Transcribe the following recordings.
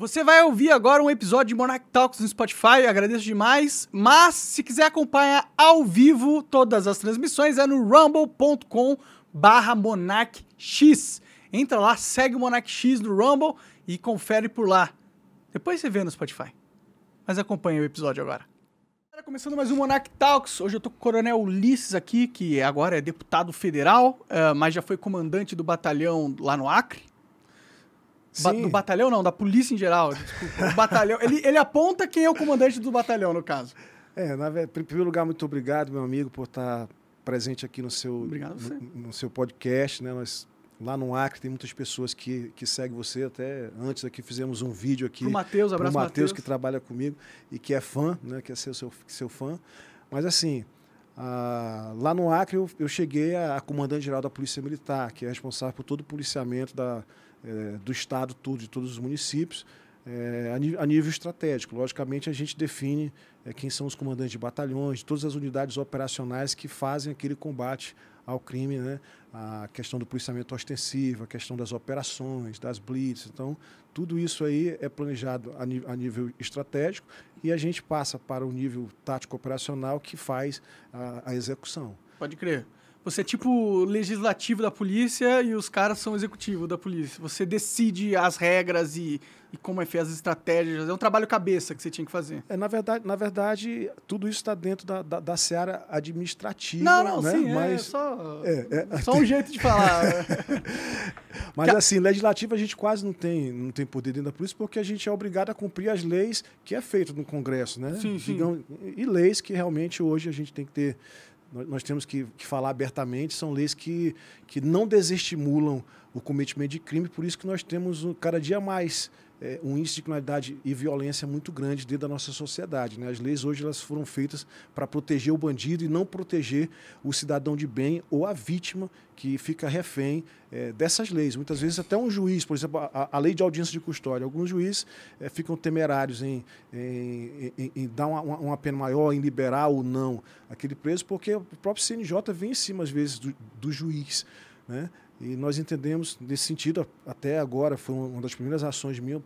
Você vai ouvir agora um episódio de Monarch Talks no Spotify, agradeço demais. Mas se quiser acompanhar ao vivo todas as transmissões é no rumble.com barra monarchx. Entra lá, segue o Monarch X no Rumble e confere por lá. Depois você vê no Spotify. Mas acompanha o episódio agora. Começando mais um Monarch Talks. Hoje eu tô com o Coronel Ulisses aqui, que agora é deputado federal, uh, mas já foi comandante do batalhão lá no Acre. Ba do batalhão não, da polícia em geral, desculpa. O batalhão, ele, ele aponta quem é o comandante do batalhão, no caso. É, na, em primeiro lugar, muito obrigado, meu amigo, por estar presente aqui no seu, no, no, seu podcast. Né? Nós, lá no Acre tem muitas pessoas que, que seguem você. Até antes aqui fizemos um vídeo aqui. O Matheus, abraço O Matheus, que trabalha comigo e que é fã, né? que é seu, seu, seu fã. Mas assim, ah, lá no Acre eu, eu cheguei a, a comandante-geral da Polícia Militar, que é responsável por todo o policiamento da, é, do Estado todo, de todos os municípios, é, a, nível estratégico. Logicamente, a gente define é, quem são os comandantes de batalhões, todas as unidades operacionais que fazem aquele combate ao crime, né? a questão do policiamento ostensivo, a questão das operações, das blitz. Então, tudo isso aí é planejado a, a nível estratégico e a gente passa para o nível tático operacional que faz a, a execução. Pode crer. Você é tipo legislativo da polícia e os caras são executivo da polícia. Você decide as regras e, e como é feito as estratégias. É um trabalho cabeça que você tinha que fazer. É, na verdade, na verdade tudo isso está dentro da, da, da, seara administrativa. Não, não, né? sim, é Mas, é só, é, é, só um jeito de falar. Mas assim, legislativo a gente quase não tem, não tem poder dentro da polícia porque a gente é obrigado a cumprir as leis que é feito no Congresso, né? Sim, sim. Digamos, e leis que realmente hoje a gente tem que ter nós temos que, que, falar abertamente, são leis que, que não desestimulam o cometimento de crime, por isso que nós temos cada dia mais é, um índice de criminalidade e violência muito grande dentro da nossa sociedade. Né? As leis hoje elas foram feitas para proteger o bandido e não proteger o cidadão de bem ou a vítima que fica refém é, dessas leis. Muitas vezes até um juiz, por exemplo, a, a lei de audiência de custódia, alguns juízes é, ficam temerários em, em, em, em dar uma, uma, pena maior, em liberar ou não aquele preso, porque o próprio CNJ vem em cima, às vezes, do, do juiz. Né? E nós entendemos, nesse sentido, até agora, foi uma das primeiras ações minhas,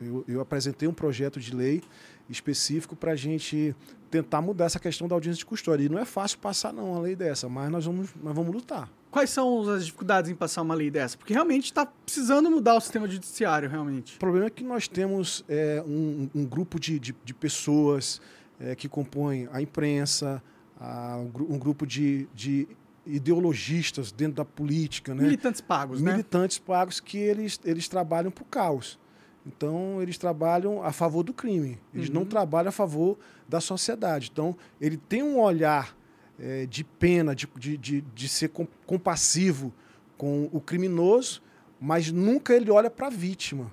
eu, eu apresentei um projeto de lei específico para a gente tentar mudar essa questão da audiência de custódia. E não é fácil passar, não, uma lei dessa, mas nós vamos, nós vamos lutar. Quais são as dificuldades em passar uma lei dessa? Porque realmente está precisando mudar o sistema judiciário, realmente. O problema é que nós temos é, um, um grupo de, de, de pessoas é, que compõem a imprensa, a, um grupo de, de ideologistas dentro da política, né? Militantes pagos, né? Militantes pagos que eles, eles trabalham para o caos. Então, eles trabalham a favor do crime. Eles uhum. não trabalham a favor da sociedade. Então, ele tem um olhar é, de pena, de, de, de, de ser compassivo com o criminoso, mas nunca ele olha para a vítima.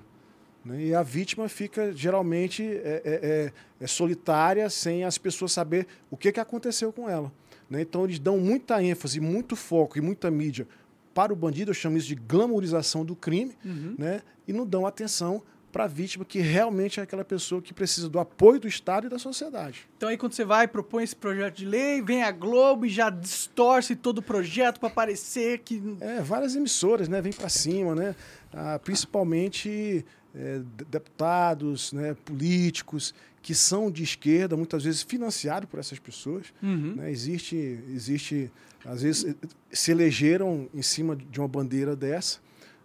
Né? E a vítima fica, geralmente, é, é, é, é solitária, sem as pessoas saber o que, que aconteceu com ela. Né? Então, eles dão muita ênfase, muito foco e muita mídia para o bandido, eu chamo isso de glamorização do crime, uhum. né? e não dão atenção para a vítima, que realmente é aquela pessoa que precisa do apoio do Estado e da sociedade. Então aí quando você vai, propõe esse projeto de lei, vem a Globo e já distorce todo o projeto para parecer que... É, várias emissoras, né, vem para cima, né, ah, principalmente é, deputados, né, políticos, que são de esquerda, muitas vezes financiados por essas pessoas. Uhum. Né? Existe, existe, às vezes, se elegeram em cima de uma bandeira dessa.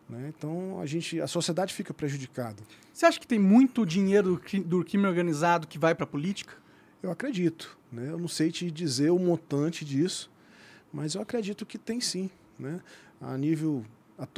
Né? Então, a, gente, a sociedade fica prejudicada. Você acha que tem muito dinheiro do crime organizado que vai para a política? Eu acredito. Né? Eu não sei te dizer o montante disso, mas eu acredito que tem sim. Né? A nível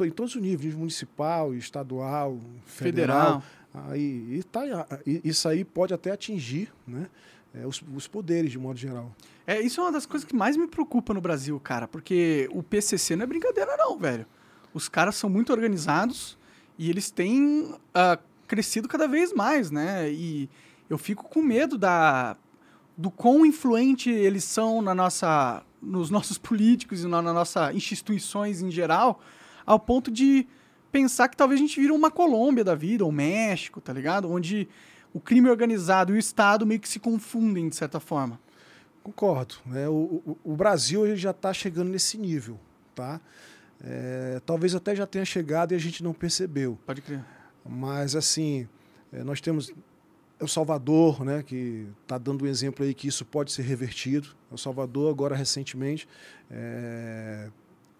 em todos os níveis, nível municipal, estadual, federal. federal. Aí, e tá, isso aí pode até atingir né, é, os, os, poderes, de modo geral. É, isso é uma das coisas que mais me preocupa no Brasil, cara, porque o PCC não é brincadeira não, velho. Os caras são muito organizados e eles têm uh, crescido cada vez mais, né? E eu fico com medo da, do quão influente eles são na nossa, nos nossos políticos e na, na nossa instituições em geral, ao ponto de pensar que talvez a gente vira uma Colômbia da vida, ou México, tá ligado? Onde o crime organizado e o Estado meio que se confundem de certa forma. Concordo. Né? O, o, o Brasil já está chegando nesse nível, tá? É, talvez até já tenha chegado e a gente não percebeu. Pode crer. Mas, assim, É, nós temos El Salvador, né, que está dando um exemplo aí que isso pode ser revertido. El Salvador, agora recentemente, é,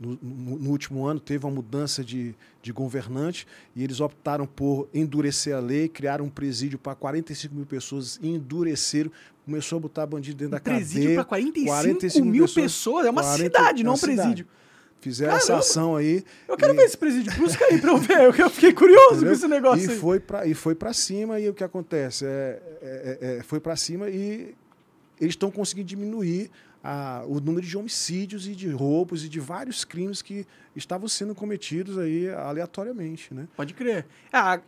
no, no, no, último ano, teve uma mudança de, de governante e eles optaram por endurecer a lei, criaram um presídio para 45 mil pessoas e endureceram. Começou a botar bandido dentro um da presídio cadeia. para 45, 45 mil pessoas, pessoas, É uma 40, cidade, não é um presídio. Cidade. Fizeram Caramba. essa ação aí. Eu quero e... ver esse presídio. Busca aí pra eu ver. Eu fiquei curioso Entendeu? com esse negócio e aí. Foi pra, e foi para cima e o que acontece? É, é, é, é foi para cima e eles estão conseguindo diminuir a, o número de homicídios e de roubos e de vários crimes que estavam sendo cometidos aí aleatoriamente, né? Pode crer. É, a,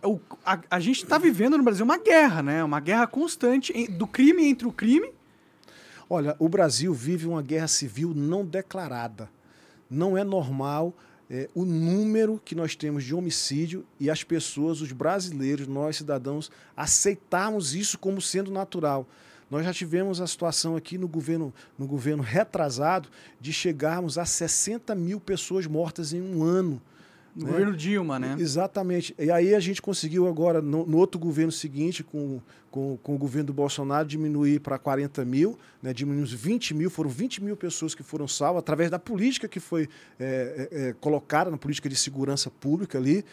a, a, gente está vivendo no Brasil uma guerra, né? Uma guerra constante do crime entre o crime. Olha, o Brasil vive uma guerra civil não declarada não é normal é, o número que nós temos de homicídio e as pessoas, os brasileiros, nós cidadãos, aceitarmos isso como sendo natural. Nós já tivemos a situação aqui no governo, no governo retrasado de chegarmos a 60 mil pessoas mortas em um ano. No né? governo Dilma, né? Exatamente. E aí a gente conseguiu agora, no, no outro governo seguinte, com, com, com, o governo do Bolsonaro, diminuir para 40 mil, né? diminuímos 20 mil, foram 20 mil pessoas que foram salvas através da política que foi é, é, é colocada, na política de segurança pública ali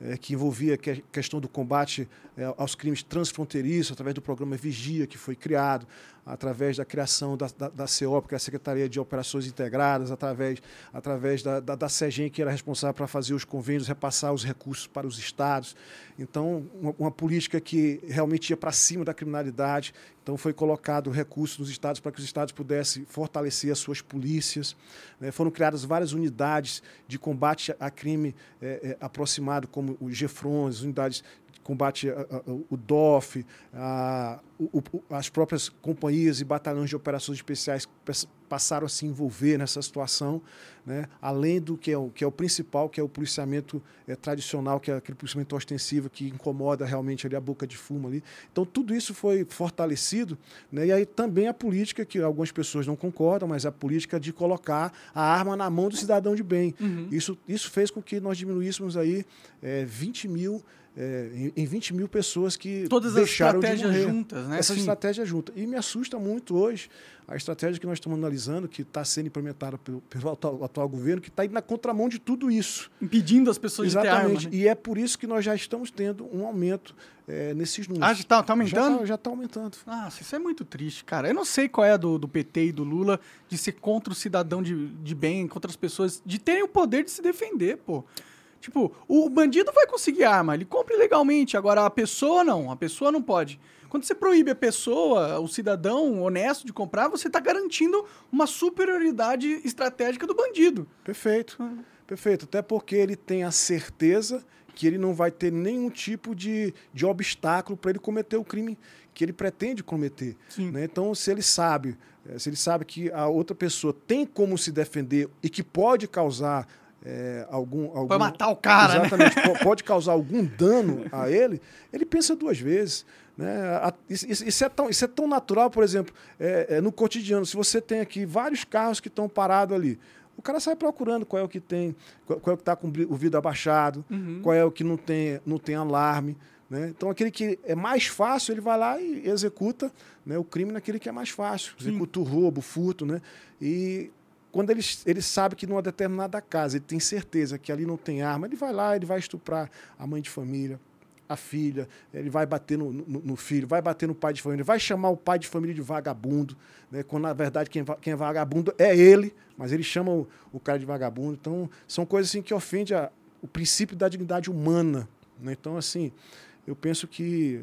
é, que envolvia a questão do combate é, aos crimes transfronteiriços, através do programa Vigia, que foi criado, através da criação da, da, da CEOP, que é a Secretaria de Operações Integradas, através, através da, da, da SEGEM, que era responsável para fazer os convênios, repassar os recursos para os estados. Então, uma, uma política que realmente ia para da criminalidade. Então, foi colocado recursos nos estados para que os estados pudessem fortalecer as suas polícias. Né? Foram criadas várias unidades de combate a crime é, é, aproximado, como os GEFRONs, unidades combate a, a, o DOF, a, o, as próprias companhias e batalhões de operações especiais passaram a se envolver nessa situação, né? além do que é, o, que é o principal, que é o policiamento é, tradicional, que é aquele policiamento ostensivo que incomoda realmente ali a boca de fumo ali. Então tudo isso foi fortalecido, né? e aí também a política, que algumas pessoas não concordam, mas a política de colocar a arma na mão do cidadão de bem. Uhum. Isso, isso fez com que nós diminuíssemos aí é, 20 mil é, em 20 mil pessoas que Todas deixaram as estratégias de juntas, né? Essa Sim. estratégia junta. E me assusta muito hoje a estratégia que nós estamos analisando, que está sendo implementada pelo, pelo atual, atual, governo, que está indo na contramão de tudo isso. Impedindo as pessoas Exatamente. de ter arma. Né? E é por isso que nós já estamos tendo um aumento é, nesses números. Ah, já está tá aumentando? Já está tá aumentando. Nossa, isso é muito triste, cara. Eu não sei qual é a do, do PT e do Lula de ser contra o cidadão de, de bem, contra as pessoas, de terem o poder de se defender, pô. Tipo, o bandido vai conseguir arma, ele compra ilegalmente, agora a pessoa não, a pessoa não pode. Quando você proíbe a pessoa, o cidadão honesto de comprar, você está garantindo uma superioridade estratégica do bandido. Perfeito. Ah. Perfeito. Até porque ele tem a certeza que ele não vai ter nenhum tipo de, de obstáculo para ele cometer o crime que ele pretende cometer. Né? Então, se ele sabe, eh, se ele sabe que a outra pessoa tem como se defender e que pode causar é, algum, algum. Pode matar o cara. Né? Exatamente, né? pode causar algum dano a ele, ele pensa duas vezes. Né? Isso, isso, é tão, isso é tão natural, por exemplo, é, é, no cotidiano. Se você tem aqui vários carros que estão parados ali, o cara sai procurando qual é o que tem, qual, é o que está com o vidro abaixado, uhum. qual é o que não tem, não tem alarme. Né? Então, aquele que é mais fácil, ele vai lá e executa né, o crime naquele que é mais fácil. Executa Sim. o roubo, o furto. Né? E quando ele, ele sabe que numa determinada casa, ele tem certeza que ali não tem arma, ele vai lá, ele vai estuprar a mãe de família, a filha, ele vai bater no, no, no, filho, vai bater no pai de família, vai chamar o pai de família de vagabundo, né? quando na verdade quem, quem é vagabundo é ele, mas ele chama o, o cara de vagabundo. Então, são coisas assim que ofendem a, o princípio da dignidade humana. Né? Então, assim, eu penso que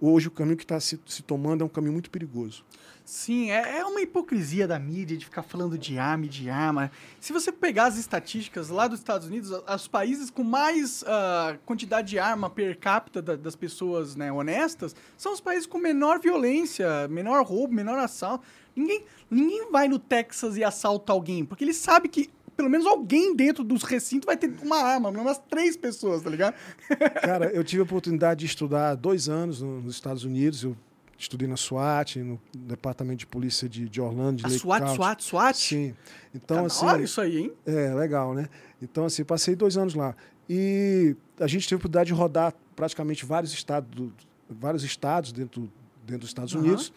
hoje o caminho que está se, se, tomando é um caminho muito perigoso. Sim, é, é, uma hipocrisia da mídia de ficar falando de arma e de arma. Se você pegar as estatísticas lá dos Estados Unidos, os países com mais uh, quantidade de arma per capita da, das pessoas né, honestas são os países com menor violência, menor roubo, menor assalto. Ninguém, ninguém vai no Texas e assalta alguém, porque ele sabe que pelo menos alguém dentro dos recintos vai ter uma arma, umas três pessoas, tá ligado? Cara, eu tive a oportunidade de estudar dois anos nos Estados Unidos. Eu estudei na SWAT, no departamento de polícia de, de Orlando, de a Lake SWAT, County. SWAT, SWAT? Sim. Então, tá assim. Olha isso aí, hein? É, legal, né? Então, assim, passei dois anos lá. E a gente teve a oportunidade de rodar praticamente vários estados do, vários estados dentro, dentro dos Estados uhum. Unidos.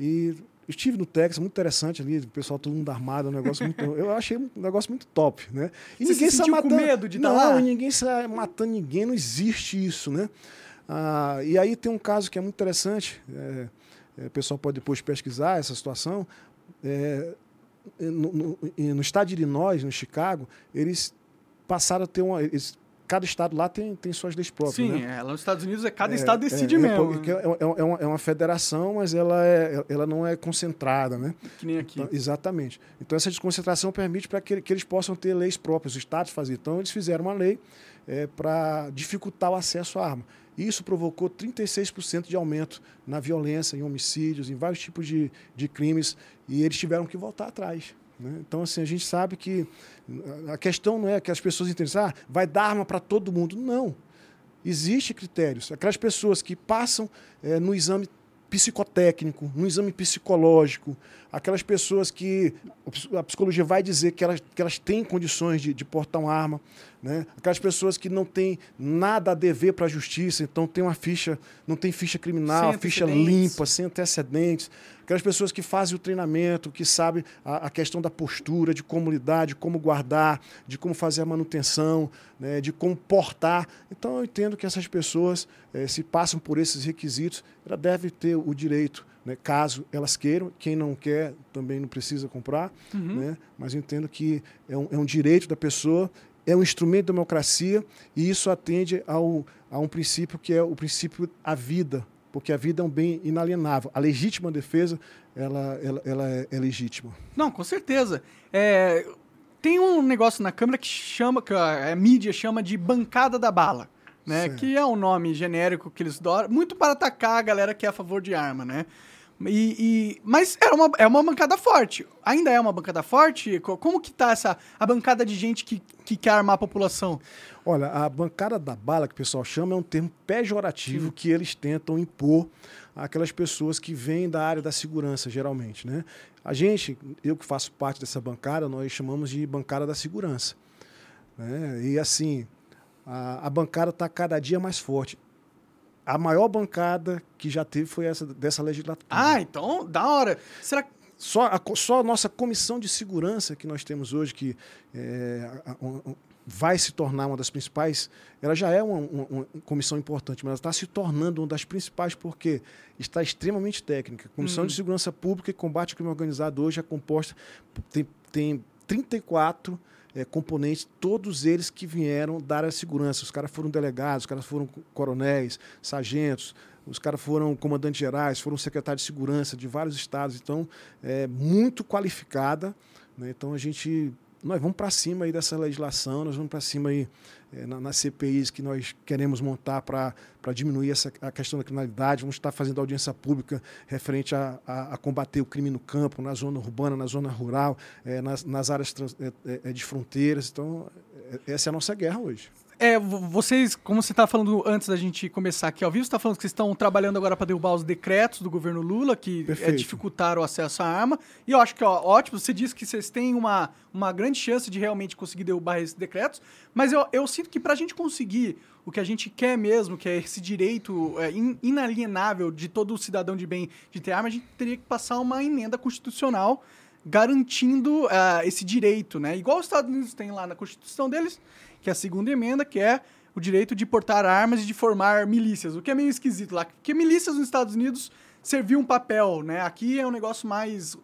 E estive no Texas, muito interessante ali, o pessoal todo mundo armado, um negócio muito. eu achei um negócio muito top, né? E Você ninguém se sai matando. Com medo de não, lá? ninguém sai matando ninguém, não existe isso, né? Ah, e aí tem um caso que é muito interessante, é, é, o pessoal pode depois pesquisar essa situação. É, no, no, no, estado de Illinois, no Chicago, eles passaram a ter uma. Eles cada estado lá tem, tem suas leis próprias. Sim, né? é, lá nos Estados Unidos é cada é, estado decide é, mesmo. É, é, é, uma, é, uma, federação, mas ela, é, ela não é concentrada, né? Que nem aqui. Então, exatamente. Então essa desconcentração permite para que, que eles possam ter leis próprias, os estados faziam. Então eles fizeram uma lei é, para dificultar o acesso à arma. Isso provocou 36% de aumento na violência, em homicídios, em vários tipos de, de crimes, e eles tiveram que voltar atrás. Né? Então, assim, a gente sabe que a questão não é que as pessoas entendem, ah, vai dar arma para todo mundo. Não. Existem critérios. Aquelas pessoas que passam é, no exame psicotécnico, no exame psicológico, aquelas pessoas que a psicologia vai dizer que elas, que elas têm condições de, de portar uma arma, né? aquelas pessoas que não têm nada a dever para a justiça, então tem uma ficha, não tem ficha criminal, ficha limpa, sem antecedentes, aquelas pessoas que fazem o treinamento, que sabem a, a, questão da postura, de como lidar, de como guardar, de como fazer a manutenção, né? de como portar. Então eu entendo que essas pessoas, eh, se passam por esses requisitos, ela deve ter o direito né, caso elas queiram. Quem não quer também não precisa comprar, uhum. né, mas eu entendo que é um, é um direito da pessoa, é um instrumento de democracia e isso atende ao, a um princípio que é o princípio da vida, porque a vida é um bem inalienável. A legítima defesa, ela, ela, ela é, é legítima. Não, com certeza. É, tem um negócio na Câmara que chama, que a, a mídia chama de bancada da bala. Né, que é um nome genérico que eles dão, muito para atacar a galera que é a favor de arma, né? E, e, mas é uma, é uma bancada forte. Ainda é uma bancada forte? Como que tá essa a bancada de gente que, que quer armar a população? Olha, a bancada da bala, que o pessoal chama, é um termo pejorativo Sim. que eles tentam impor àquelas pessoas que vêm da área da segurança, geralmente. Né? A gente, eu que faço parte dessa bancada, nós chamamos de bancada da segurança. Né? E assim, a, a bancada está cada dia mais forte a maior bancada que já teve foi essa dessa legislatura. Ah, então, da hora. Será que só a, só a nossa comissão de segurança que nós temos hoje, que é, vai se tornar uma das principais, ela já é uma, uma, uma comissão importante, mas ela está se tornando uma das principais porque está extremamente técnica. A Comissão de uhum. Segurança Pública e Combate ao Crime Organizado hoje é composta, tem, tem 34 é, componentes, todos eles que vieram da área de segurança. Os caras foram delegados, os caras foram coronéis, sargentos, os caras foram comandantes gerais, foram secretários de segurança de vários estados. Então, é muito qualificada. Né? Então, a gente nós vamos para cima aí dessa legislação, nós vamos para cima aí é, na, nas CPIs que nós queremos montar para diminuir essa, a questão da criminalidade, vamos estar fazendo audiência pública referente a, a, a combater o crime no campo, na zona urbana, na zona rural, é, nas, nas áreas trans, é, de fronteiras. Então, essa é a nossa guerra hoje. É, vocês, como você estava falando antes da gente começar aqui ao vivo, você está falando que vocês estão trabalhando agora para derrubar os decretos do governo Lula, que é, dificultaram o acesso à arma. E eu acho que ó, ótimo, você disse que vocês têm uma, uma grande chance de realmente conseguir derrubar esses decretos, mas eu, eu sinto que para a gente conseguir o que a gente quer mesmo, que é esse direito é, inalienável de todo cidadão de bem de ter arma, a gente teria que passar uma emenda constitucional garantindo uh, esse direito, né? Igual os Estados Unidos têm lá na Constituição deles, que é a segunda emenda, que é o direito de portar armas e de formar milícias, o que é meio esquisito lá, porque milícias nos Estados Unidos serviam um papel, né? Aqui é um negócio mais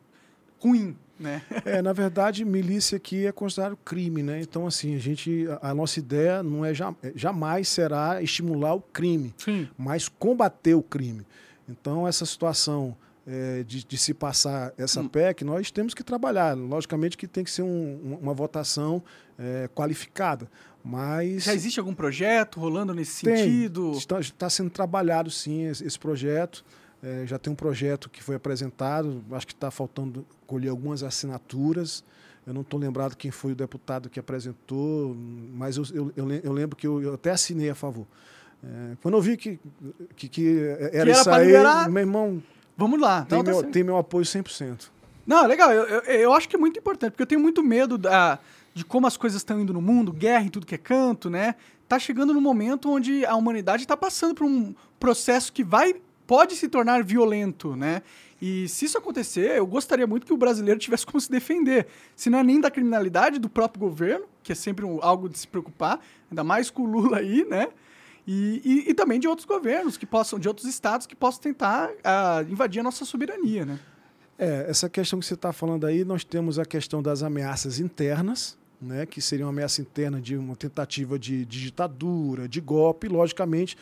ruim, né? É, na verdade, milícia aqui é considerado crime, né? Então, assim, a gente, a nossa ideia não é, é jamais será estimular o crime, Sim. mas combater o crime. Então, essa situação é, de, de, se passar essa hum. PEC, nós temos que trabalhar. Logicamente que tem que ser um, uma votação é, qualificada. Mas. Já existe algum projeto rolando nesse tem, sentido? Está, está sendo trabalhado, sim, esse, esse projeto. É, já tem um projeto que foi apresentado, acho que está faltando colher algumas assinaturas. Eu não estou lembrado quem foi o deputado que apresentou, mas eu, eu, eu lembro que eu, eu, até assinei a favor. É, quando eu vi que, que, que era, que era isso aí, meu irmão, Vamos lá. Tem, Não, tá meu, tem meu apoio 100%. Não, legal. Eu, eu, eu, acho que é muito importante, porque eu tenho muito medo da, de como as coisas estão indo no mundo, guerra em tudo que é canto, né? tá chegando no momento onde a humanidade está passando por um processo que vai pode se tornar violento, né? E se isso acontecer, eu gostaria muito que o brasileiro tivesse como se defender. Se não é nem da criminalidade do próprio governo, que é sempre um, algo de se preocupar, ainda mais com o Lula aí, né? E, e, e, também de outros governos que possam, de outros estados que possam tentar uh, invadir a nossa soberania, né? É, essa questão que você está falando aí, nós temos a questão das ameaças internas, né, que seria uma ameaça interna de uma tentativa de, de ditadura, de golpe, e, logicamente,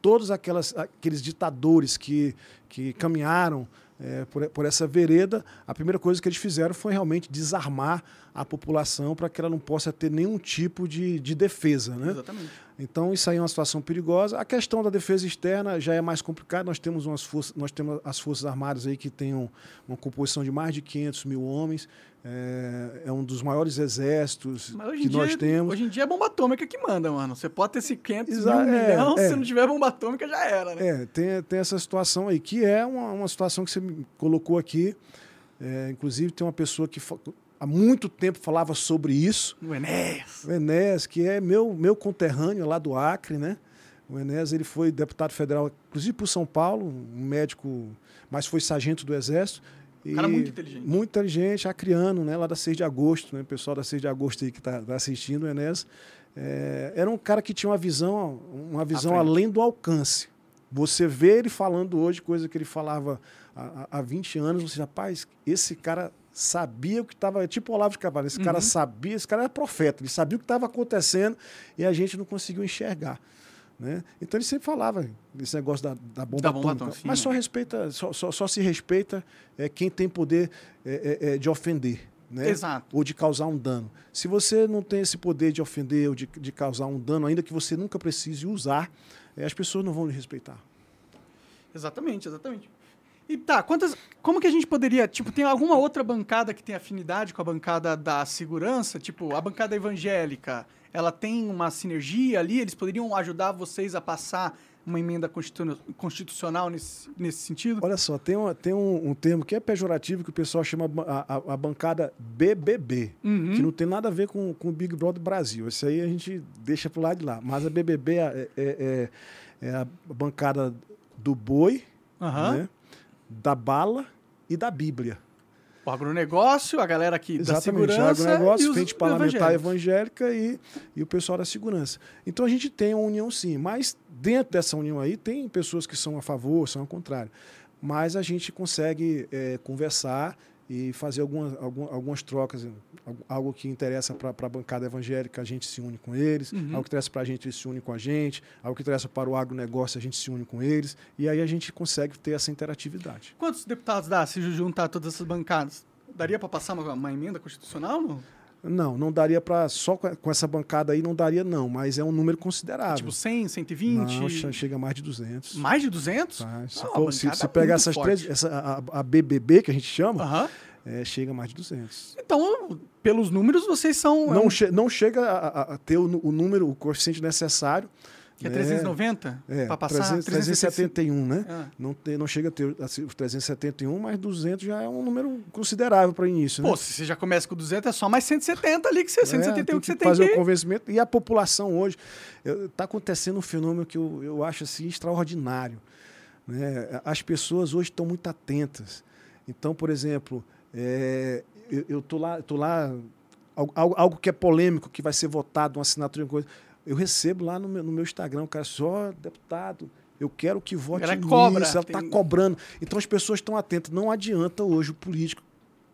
todos aquelas, aqueles ditadores que, que caminharam é, por, por, essa vereda, a primeira coisa que eles fizeram foi realmente desarmar a população para que ela não possa ter nenhum tipo de, de defesa. Né? Exatamente. Então, isso aí é uma situação perigosa. A questão da defesa externa já é mais complicada. Nós temos, umas forças, nós temos as Forças Armadas aí que têm um, uma composição de mais de 500 mil homens. É, é um dos maiores exércitos que dia, nós temos. Hoje em dia é bomba atômica que manda, mano. Você pode ter esse 500 Exa mil é, milhão, é. se não tiver bomba atômica já era, né? É, tem, tem essa situação aí, que é uma, uma situação que você me colocou aqui. É, inclusive, tem uma pessoa que há muito tempo falava sobre isso. O Enéas. O Enéas, que é meu, meu conterrâneo lá do Acre, né? O Enéas ele foi deputado federal, inclusive por São Paulo, um médico, mas foi sargento do Exército. Um cara muito inteligente. Muito inteligente, acriano, né? Lá da 6 de agosto, né? O pessoal da 6 de agosto aí que está tá assistindo, o Enéas. É, era um cara que tinha uma visão, uma visão além do alcance. Você vê ele falando hoje, coisa que ele falava há, há 20 anos, você rapaz, esse cara sabia o que estava. Tipo o Olavo de Carvalho, esse uhum. cara sabia, esse cara era profeta, ele sabia o que estava acontecendo e a gente não conseguiu enxergar. Né? Então ele sempre falava esse negócio da, da bomba, da bomba atômica, mas só respeita, só, só, só, se respeita é, quem tem poder é, é, é, de ofender. Né? Exato. Ou de causar um dano. Se você não tem esse poder de ofender ou de, de causar um dano, ainda que você nunca precise usar, é, as pessoas não vão lhe respeitar. Exatamente, exatamente. E tá, quantas. Como que a gente poderia. Tipo, tem alguma outra bancada que tem afinidade com a bancada da segurança? Tipo, a bancada evangélica, ela tem uma sinergia ali? Eles poderiam ajudar vocês a passar uma emenda constitucional nesse, nesse sentido? Olha só, tem, uma, tem um, um, termo que é pejorativo que o pessoal chama a, a, a bancada BBB, uhum. que não tem nada a ver com, o Big Brother Brasil. Isso aí a gente deixa pro lado de lá. Mas a BBB é, é, é, é a bancada do boi, uhum. né? Da bala e da Bíblia. O agronegócio, a galera aqui Exatamente, da segurança. O agronegócio, frente parlamentar evangélica e, e o pessoal da segurança. Então a gente tem uma união sim, mas dentro dessa união aí tem pessoas que são a favor, são ao contrário. Mas a gente consegue é, conversar e fazer algumas, algumas trocas, algo que interessa para a bancada evangélica, a gente se une com eles, uhum. algo que interessa para a gente, eles se une com a gente, algo que interessa para o agronegócio, a gente se une com eles, e aí a gente consegue ter essa interatividade. Quantos deputados dá se juntar todas essas bancadas? Daria para passar uma, uma, emenda constitucional? Não? Não, não daria para só com essa bancada aí não daria não, mas é um número considerável. Tipo 100, 120? Não, chega a mais de 200. Mais de 200? Tá, se, for, se, se pegar essas três, essa, a, a, BBB que a gente chama, uh -huh. é, chega a mais de 200. Então, pelos números, vocês são... Não, é um... che não chega a, a ter o, o número, o coeficiente necessário que é 390? É, para passar 300, 371, né? Ah. Não, te, não chega a ter assim, os 371, mas 200 já é um número considerável para início. Pô, né? se você já começa com 200, é só mais 170 ali que você, é, 171 que, que você tem fazer que... o convencimento. E a população hoje, está acontecendo um fenômeno que eu, eu acho assim, extraordinário. Né? As pessoas hoje estão muito atentas. Então, por exemplo, é, eu estou lá, tô lá algo, algo que é polêmico, que vai ser votado, uma assinatura, uma coisa eu recebo lá no meu, no meu Instagram, o cara só, deputado, eu quero que vote ela cobra, ela está tem... cobrando. Então as pessoas estão atentas. Não adianta hoje o político.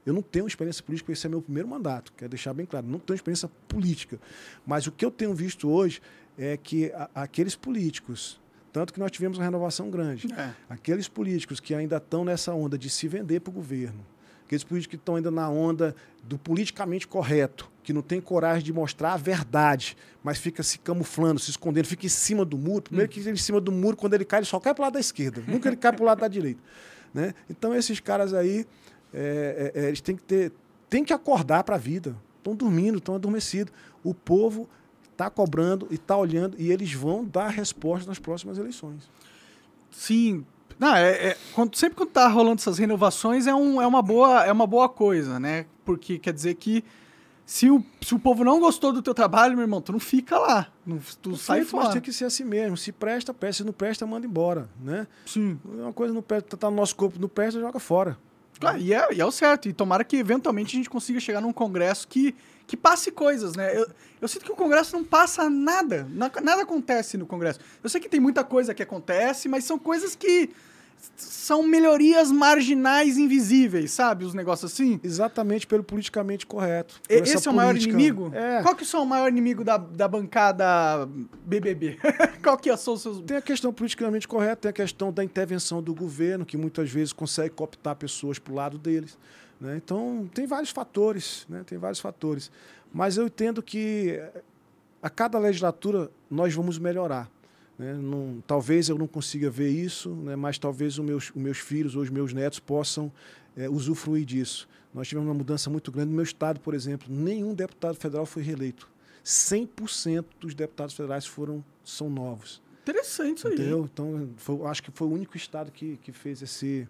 Eu não tenho experiência política, esse é meu primeiro mandato, quero deixar bem claro. Não tenho experiência política. Mas o que eu tenho visto hoje é que a, aqueles políticos, tanto que nós tivemos uma renovação grande, é. aqueles políticos que ainda estão nessa onda de se vender para o governo, aqueles políticos que estão ainda na onda do politicamente correto, que não tem coragem de mostrar a verdade, mas fica se camuflando, se escondendo, fica em cima do muro. Primeiro que ele em cima do muro, quando ele cai, ele só cai para o lado da esquerda, nunca ele cai para o lado da direita. Né? Então esses caras aí, é, é, é eles têm que ter, têm que acordar para a vida. Estão dormindo, estão adormecidos. O povo está cobrando e está olhando e eles vão dar resposta nas próximas eleições. Sim, não, é, é, quando, sempre quando tá rolando essas renovações é, um, é, uma boa, é uma boa coisa, né? Porque quer dizer que Se o, se o povo não gostou do teu trabalho, meu irmão, tu não fica lá. Não, tu sai fora. Mas tem que ser assim mesmo. Se presta, presta. Se não presta, manda embora, né? Sim. Uma coisa não presta, tá no nosso corpo, não presta, joga fora. Ah, e, é, e é o certo. E tomara que eventualmente a gente consiga chegar num congresso que, que passe coisas, né? Eu, eu sinto que o congresso não passa nada. Na- Nada acontece no congresso. Eu sei que tem muita coisa que acontece, mas são coisas que são melhorias marginais invisíveis, sabe? Os negócios assim. Exatamente pelo politicamente correto. E- Esse é o maior inimigo? É. Qual que são o maior inimigo da, da bancada BBB? Qual que são os seus... Tem a questão politicamente correta, tem a questão da intervenção do governo, que muitas vezes consegue cooptar pessoas para o lado deles. Né? Então, tem vários fatores, né? tem vários fatores. Mas eu entendo que eh, a cada legislatura nós vamos melhorar. né? Não- talvez eu não consiga ver isso, né? mas talvez os meus, os meus filhos ou os meus netos possam eh, usufruir disso. Nós tivemos uma mudança muito grande no meu estado, por exemplo. Nenhum deputado federal foi reeleito. 100% dos deputados federais foram, são novos. Interessante isso aí. Entendeu? Então, foi- acho que foi o único estado que, que fez esse.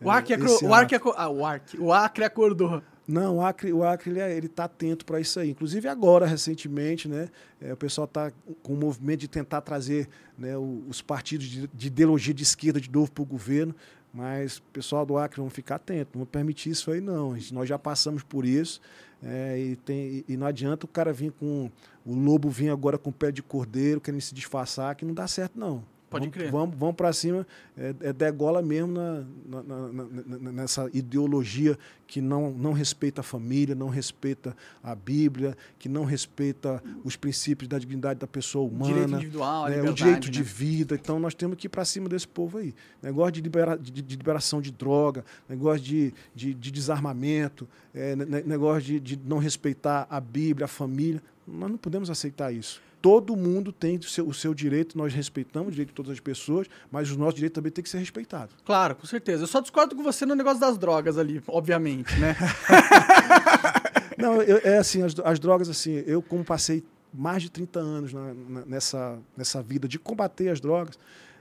O Acre, o, Acre, ah, o, Acre, o Acre acordou. Não, o Acre, o Acre ele, é- ele tá atento para isso aí. Inclusive agora, recentemente, né, eh, o pessoal está com o movimento de tentar trazer né, o- os partidos de, de ideologia de esquerda de novo para o governo. Mas o pessoal do Acre vão ficar atento, não vão permitir isso aí não. Nós já passamos por isso eh, e, tem, e não adianta o cara vir com o lobo vir agora com o pé de cordeiro querendo se disfarçar que não dá certo não. Pode vamos, crer. Vamos, vamos para cima, é, é degola mesmo na, na- na- nessa ideologia que não, não respeita a família, não respeita a Bíblia, que não respeita os princípios da dignidade da pessoa humana. Direito individual, a né, o direito de né? vida. Então nós temos que ir para cima desse povo aí. Negócio de, libera, de, de liberação de droga, negócio de, de, de desarmamento, é, ne- ne- negócio de, de não respeitar a Bíblia, a família. Nós não podemos aceitar isso. Todo mundo tem o seu, o seu direito, nós respeitamos o direito de todas as pessoas, mas o nosso direito também tem que ser respeitado. Claro, com certeza. Eu só discordo com você no negócio das drogas ali, obviamente, né? Não, eu- é assim, as, as drogas, assim, eu como passei mais de 30 anos na- na- nessa, nessa vida de combater as drogas,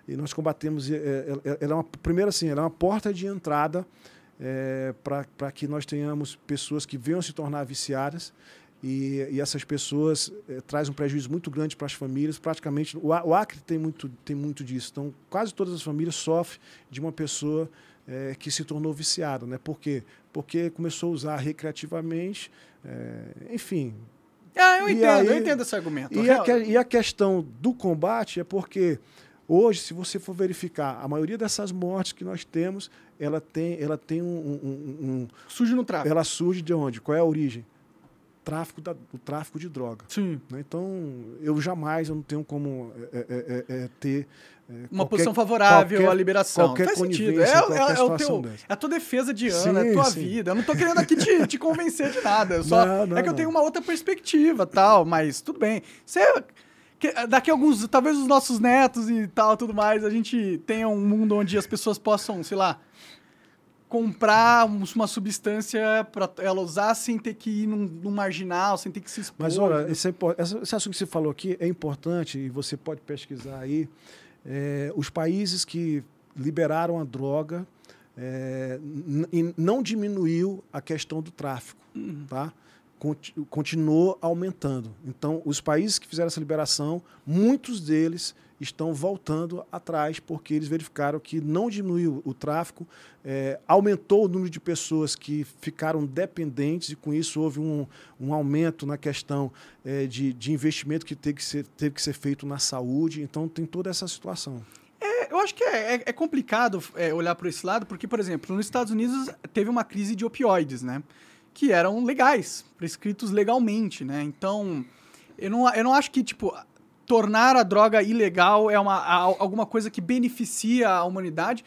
e nós combatemos, é, é, é, ela é uma, primeiro assim, ela é uma porta de entrada é, para que nós tenhamos pessoas que venham se tornar viciadas, e, e essas pessoas é, trazem um prejuízo muito grande para as famílias, praticamente, o, o Acre tem muito, tem muito disso, então quase todas as famílias sofrem de uma pessoa é, que se tornou viciada, né? Por quê? Porque começou a usar recreativamente, é, enfim. Ah, eu E entendo, eu aí- entendo esse argumento. E a, e a questão do combate é porque hoje, se você for verificar, a maioria dessas mortes que nós temos, ela tem, ela tem um, um- um- um- Surge no tráfico. ela surge de onde? Qual é a origem? Tráfico da, o tráfico de droga. Sim. né? Então, eu jamais eu não tenho como é, é, é, é, ter é, Uma qualquer- posição favorável qualquer- à liberação. qualquer Faz sentido. É, é- é o teu, dessa. é a tua defesa de ano, é Sim, a tua sim. vida. Eu não tô querendo aqui te, te convencer de nada. só, Não, não, é que eu tenho uma outra perspectiva tal, mas tudo bem. Você, daqui a alguns, talvez os nossos netos e tal, tudo mais, a gente tenha um mundo onde as pessoas possam, sei lá, comprar um- uma substância para ela usar sem ter que ir num, num marginal, sem ter que se expor. Mas olha, esse, é essa- esse assunto que você falou aqui é importante e você pode pesquisar aí. É, os países que liberaram a droga é, e não diminuiu a questão do tráfico, tá? Conti- continuou aumentando. Então, os países que fizeram essa liberação, muitos deles estão voltando atrás porque eles verificaram que não diminuiu o tráfico, é, aumentou o número de pessoas que ficaram dependentes e com isso houve um, um aumento na questão é, de, de investimento que teve que, ser, teve que ser feito na saúde. Então tem toda essa situação. É, eu acho que é, é- é complicado é, olhar por esse lado, porque, por exemplo, nos Estados Unidos teve uma crise de opioides, né? Que eram legais, prescritos legalmente, né? Então, eu não, eu não acho que, tipo, tornar a droga ilegal é uma, a- alguma coisa que beneficia a humanidade,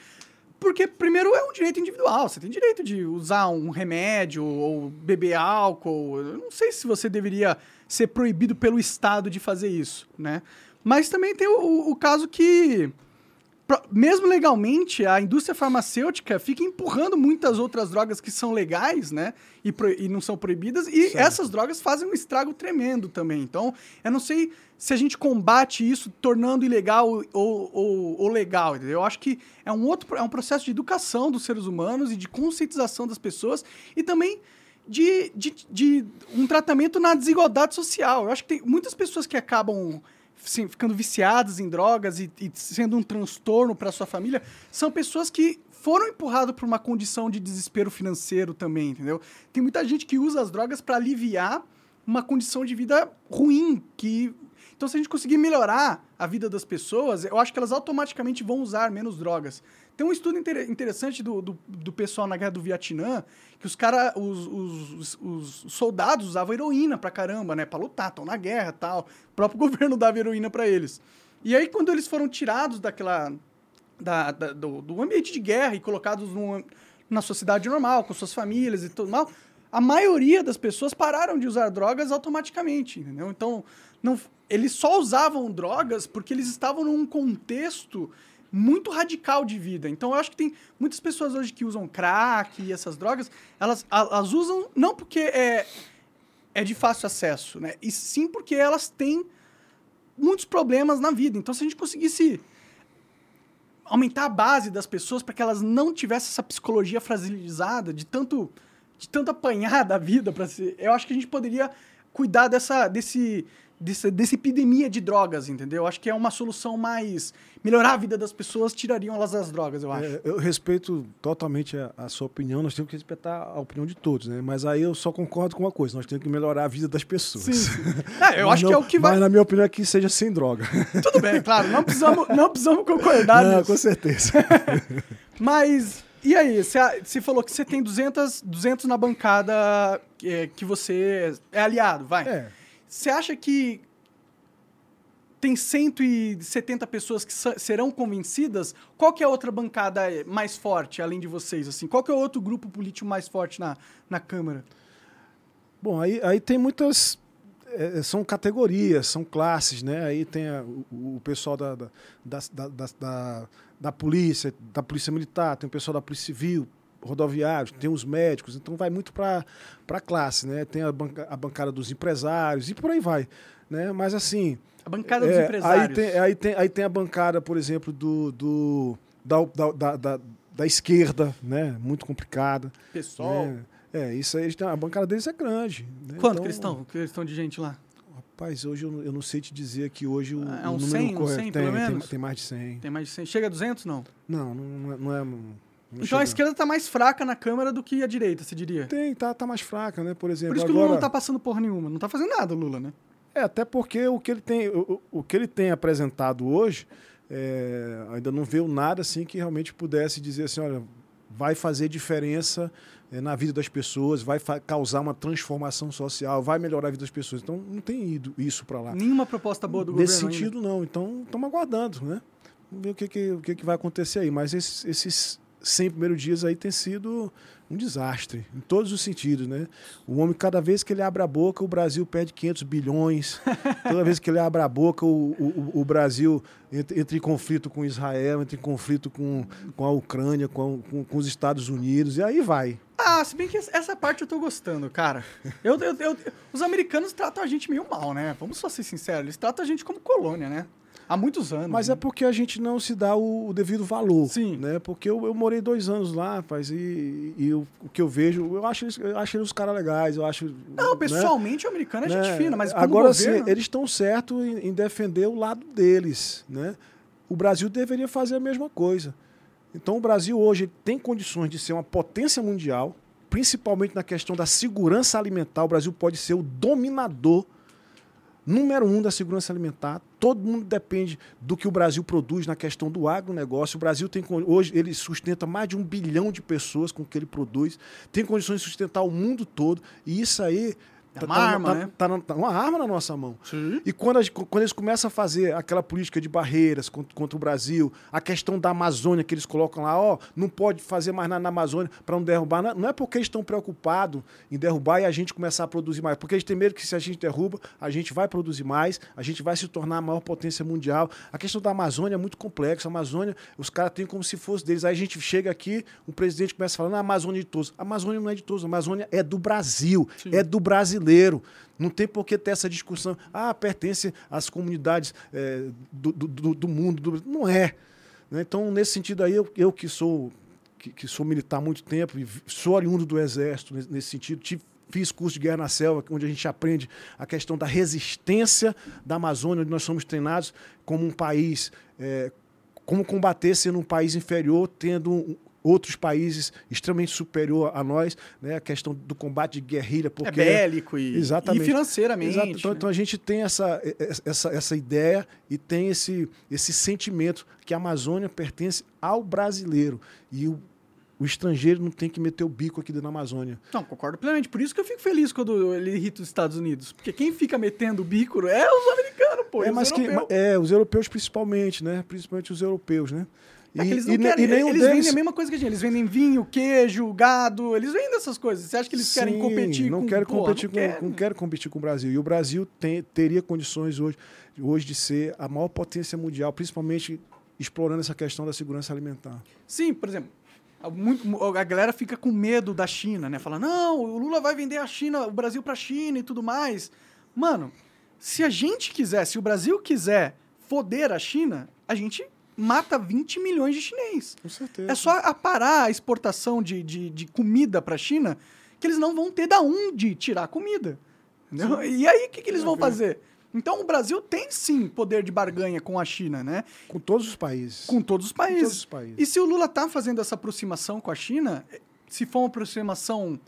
porque, primeiro, é um direito individual. Você tem direito de usar um remédio ou beber álcool. Eu não sei se você deveria ser proibido pelo Estado de fazer isso, né? Mas também tem o, o caso que, mesmo legalmente, a indústria farmacêutica fica empurrando muitas outras drogas que são legais, né? E, pro- e não são proibidas. E Certo. essas drogas fazem um estrago tremendo também. Então, eu não sei se a gente combate isso tornando ilegal ou, ou, ou legal, entendeu? Eu acho que é um outro é um processo de educação dos seres humanos e de conscientização das pessoas e também de, de, de um tratamento na desigualdade social. Eu acho que tem muitas pessoas que acabam assim, ficando viciadas em drogas e, e sendo um transtorno para sua família são pessoas que foram empurradas para uma condição de desespero financeiro também, entendeu? Tem muita gente que usa as drogas para aliviar uma condição de vida ruim que então, se a gente conseguir melhorar a vida das pessoas, eu acho que elas automaticamente vão usar menos drogas. Tem um estudo inter interessante do, do, do, pessoal na guerra do Vietnã, que os cara, os, os, os soldados usavam heroína pra caramba, né? Pra lutar, estão na guerra tal. O próprio governo dava heroína para eles. E aí, quando eles foram tirados daquela. Da, da, do, do, ambiente de guerra e colocados num, na sociedade normal, com suas famílias e tudo mal, a maioria das pessoas pararam de usar drogas automaticamente, entendeu? Então, não, eles só usavam drogas porque eles estavam num contexto muito radical de vida. Então eu acho que tem muitas pessoas hoje que usam crack e essas drogas, elas, elas usam não porque é, é de fácil acesso, né? E sim porque elas têm muitos problemas na vida. Então se a gente conseguisse aumentar a base das pessoas para que elas não tivessem essa psicologia fragilizada de tanto de tanto apanhar da vida para ser, eu acho que a gente poderia cuidar dessa desse desse, dessa epidemia de drogas, entendeu? Acho que é uma solução mais. Melhorar a vida das pessoas, tirariam elas das drogas, eu acho. É, eu respeito totalmente a, a, sua opinião, nós temos que respeitar a opinião de todos, né? Mas aí eu só concordo com uma coisa: nós temos que melhorar a vida das pessoas. Sim, sim. É, eu acho não, que é o que vai. Mas na minha opinião é que seja sem droga. Tudo bem, claro, não precisamos, não precisamos concordar não, nisso. Com certeza. mas. E aí, você falou que você tem 200, 200 na bancada é, que você é aliado, vai. É. Você acha que tem 170 pessoas que serão convencidas? Qual que é a outra bancada mais forte, além de vocês? Assim? Qual que é o outro grupo político mais forte na, na Câmara? Bom, aí, aí tem muitas... É, são categorias, são classes, né? Aí tem a, o, o, pessoal da, da, da, da, da polícia, da polícia militar, tem o pessoal da polícia civil, rodoviários, tem os médicos, então vai muito para a classe, né? Tem a, banca, a bancada dos empresários e por aí vai, né? Mas assim... A bancada dos é, empresários. Aí tem, aí, tem, aí tem a bancada, por exemplo, do, do, da, da, da, da esquerda, né? Muito complicada. Pessoal. Né? É, isso aí, a bancada deles é grande. Né? Quanto então, que eles estão? Que eles estão de gente lá? Rapaz, hoje eu, eu não sei te dizer que hoje o, é um o número 100, correto. 100, tem, pelo menos? Tem, tem, mais de 100. Tem mais de 100. Chega a 200, não? Não, não, não é... Não então chega. a esquerda está mais fraca na Câmara do que a direita, você diria? Tem, tá, tá mais fraca, né? Por exemplo. Por isso que agora... o Lula não está passando porra nenhuma. Não está fazendo nada, o Lula, né? É, até porque o que ele tem, o, o que ele tem apresentado hoje, é, ainda não veio nada assim que realmente pudesse dizer assim, olha, vai fazer diferença é, na vida das pessoas, vai causar uma transformação social, vai melhorar a vida das pessoas. Então não tem ido isso para lá. Nenhuma proposta boa do Nesse governo. Nesse sentido, ainda. não. Então estamos aguardando, né? Vamos ver o que, que, o que, que vai acontecer aí. Mas esses, esses 100 primeiros dias aí tem sido um desastre, em todos os sentidos, né? O homem, cada vez que ele abre a boca, o Brasil perde 500 bilhões. Toda vez que ele abre a boca, o, o, o Brasil entra, entra, em conflito com Israel, entra em conflito com, com a Ucrânia, com, com, com, os Estados Unidos, e aí vai. Ah, se bem que essa parte eu tô gostando, cara. Eu, eu, eu, os americanos tratam a gente meio mal, né? Vamos só ser sinceros, eles tratam a gente como colônia, né? Há muitos anos. Mas né? é porque a gente não se dá o, o, devido valor. Sim. Né? Porque eu, eu morei dois anos lá, rapaz, e, e o, o que eu vejo, eu acho, eu acho eles os caras legais, eu acho. Não, né? pessoalmente né? o americano é né? gente fina, mas Agora governo... sim, eles estão certos em, em defender o lado deles. Né? O Brasil deveria fazer a mesma coisa. Então o Brasil hoje tem condições de ser uma potência mundial, principalmente na questão da segurança alimentar. O Brasil pode ser o dominador número um da segurança alimentar. Todo mundo depende do que o Brasil produz na questão do agronegócio. O Brasil tem hoje ele sustenta mais de um bilhão de pessoas com o que ele produz, tem condições de sustentar o mundo todo. E isso aí é uma tá, arma, tá, né? Tá, tá, uma arma na nossa mão. Sim. E quando, a, quando eles começam a fazer aquela política de barreiras contra, contra, o Brasil, a questão da Amazônia que eles colocam lá, ó, não pode fazer mais nada na Amazônia para não derrubar. Não é porque eles estão preocupados em derrubar e a gente começar a produzir mais. Porque eles têm medo que se a gente derruba, a gente vai produzir mais, a gente vai se tornar a maior potência mundial. A questão da Amazônia é muito complexa. A Amazônia, os caras têm como se fosse deles. Aí a gente chega aqui, o presidente começa falando, a Amazônia é de todos. A Amazônia não é de todos, a Amazônia é do Brasil, Sim. é do brasileiro. Não tem por que ter essa discussão. Ah, pertence às comunidades é, do, do, do, mundo. Do... Não é. Né? Então, nesse sentido aí, eu, eu que sou que, que, sou militar há muito tempo e sou oriundo do Exército, nesse, nesse sentido, tive, fiz curso de guerra na selva, onde a gente aprende a questão da resistência da Amazônia, onde nós somos treinados como um país, é, como combater sendo um país inferior, tendo outros países extremamente superior a nós, né? A questão do combate de guerrilha, É porque bélico e, Exatamente. e financeiramente. Exato. Então, né? então a gente tem essa, essa, essa ideia e tem esse, esse sentimento que a Amazônia pertence ao brasileiro e o, o estrangeiro não tem que meter o bico aqui dentro da Amazônia. Não, concordo plenamente. Por isso que eu fico feliz quando ele irrita os Estados Unidos. Porque quem fica metendo o bico é os americanos, pô. é, os mas que, é, os europeus principalmente, né? Principalmente os europeus, né? É que eles não ne- querem, nenhum eles deles- vendem a mesma coisa que a gente. Eles vendem vinho, queijo, gado, eles vendem essas coisas. Você acha que eles querem Sim, competir não com querem competir não com, querem. não querem competir com o Brasil. E o Brasil tem, teria condições hoje, hoje de ser a maior potência mundial, principalmente explorando essa questão da segurança alimentar. Sim, por exemplo, a muito- a galera fica com medo da China, né? Fala, não, o Lula vai vender a China, o Brasil pra China e tudo mais. Mano, se a gente quiser, se o Brasil quiser foder a China, a gente mata 20 milhões de chinês. Com certeza. É só a parar a exportação de, de, de comida para a China, que eles não vão ter da onde tirar comida. entendeu? E aí, o que, que eles vão fazer? Então, o Brasil tem sim poder de barganha com a China, né? Com todos os países. Com todos os países. todos os países. E se o Lula tá fazendo essa aproximação com a China, se for uma aproximação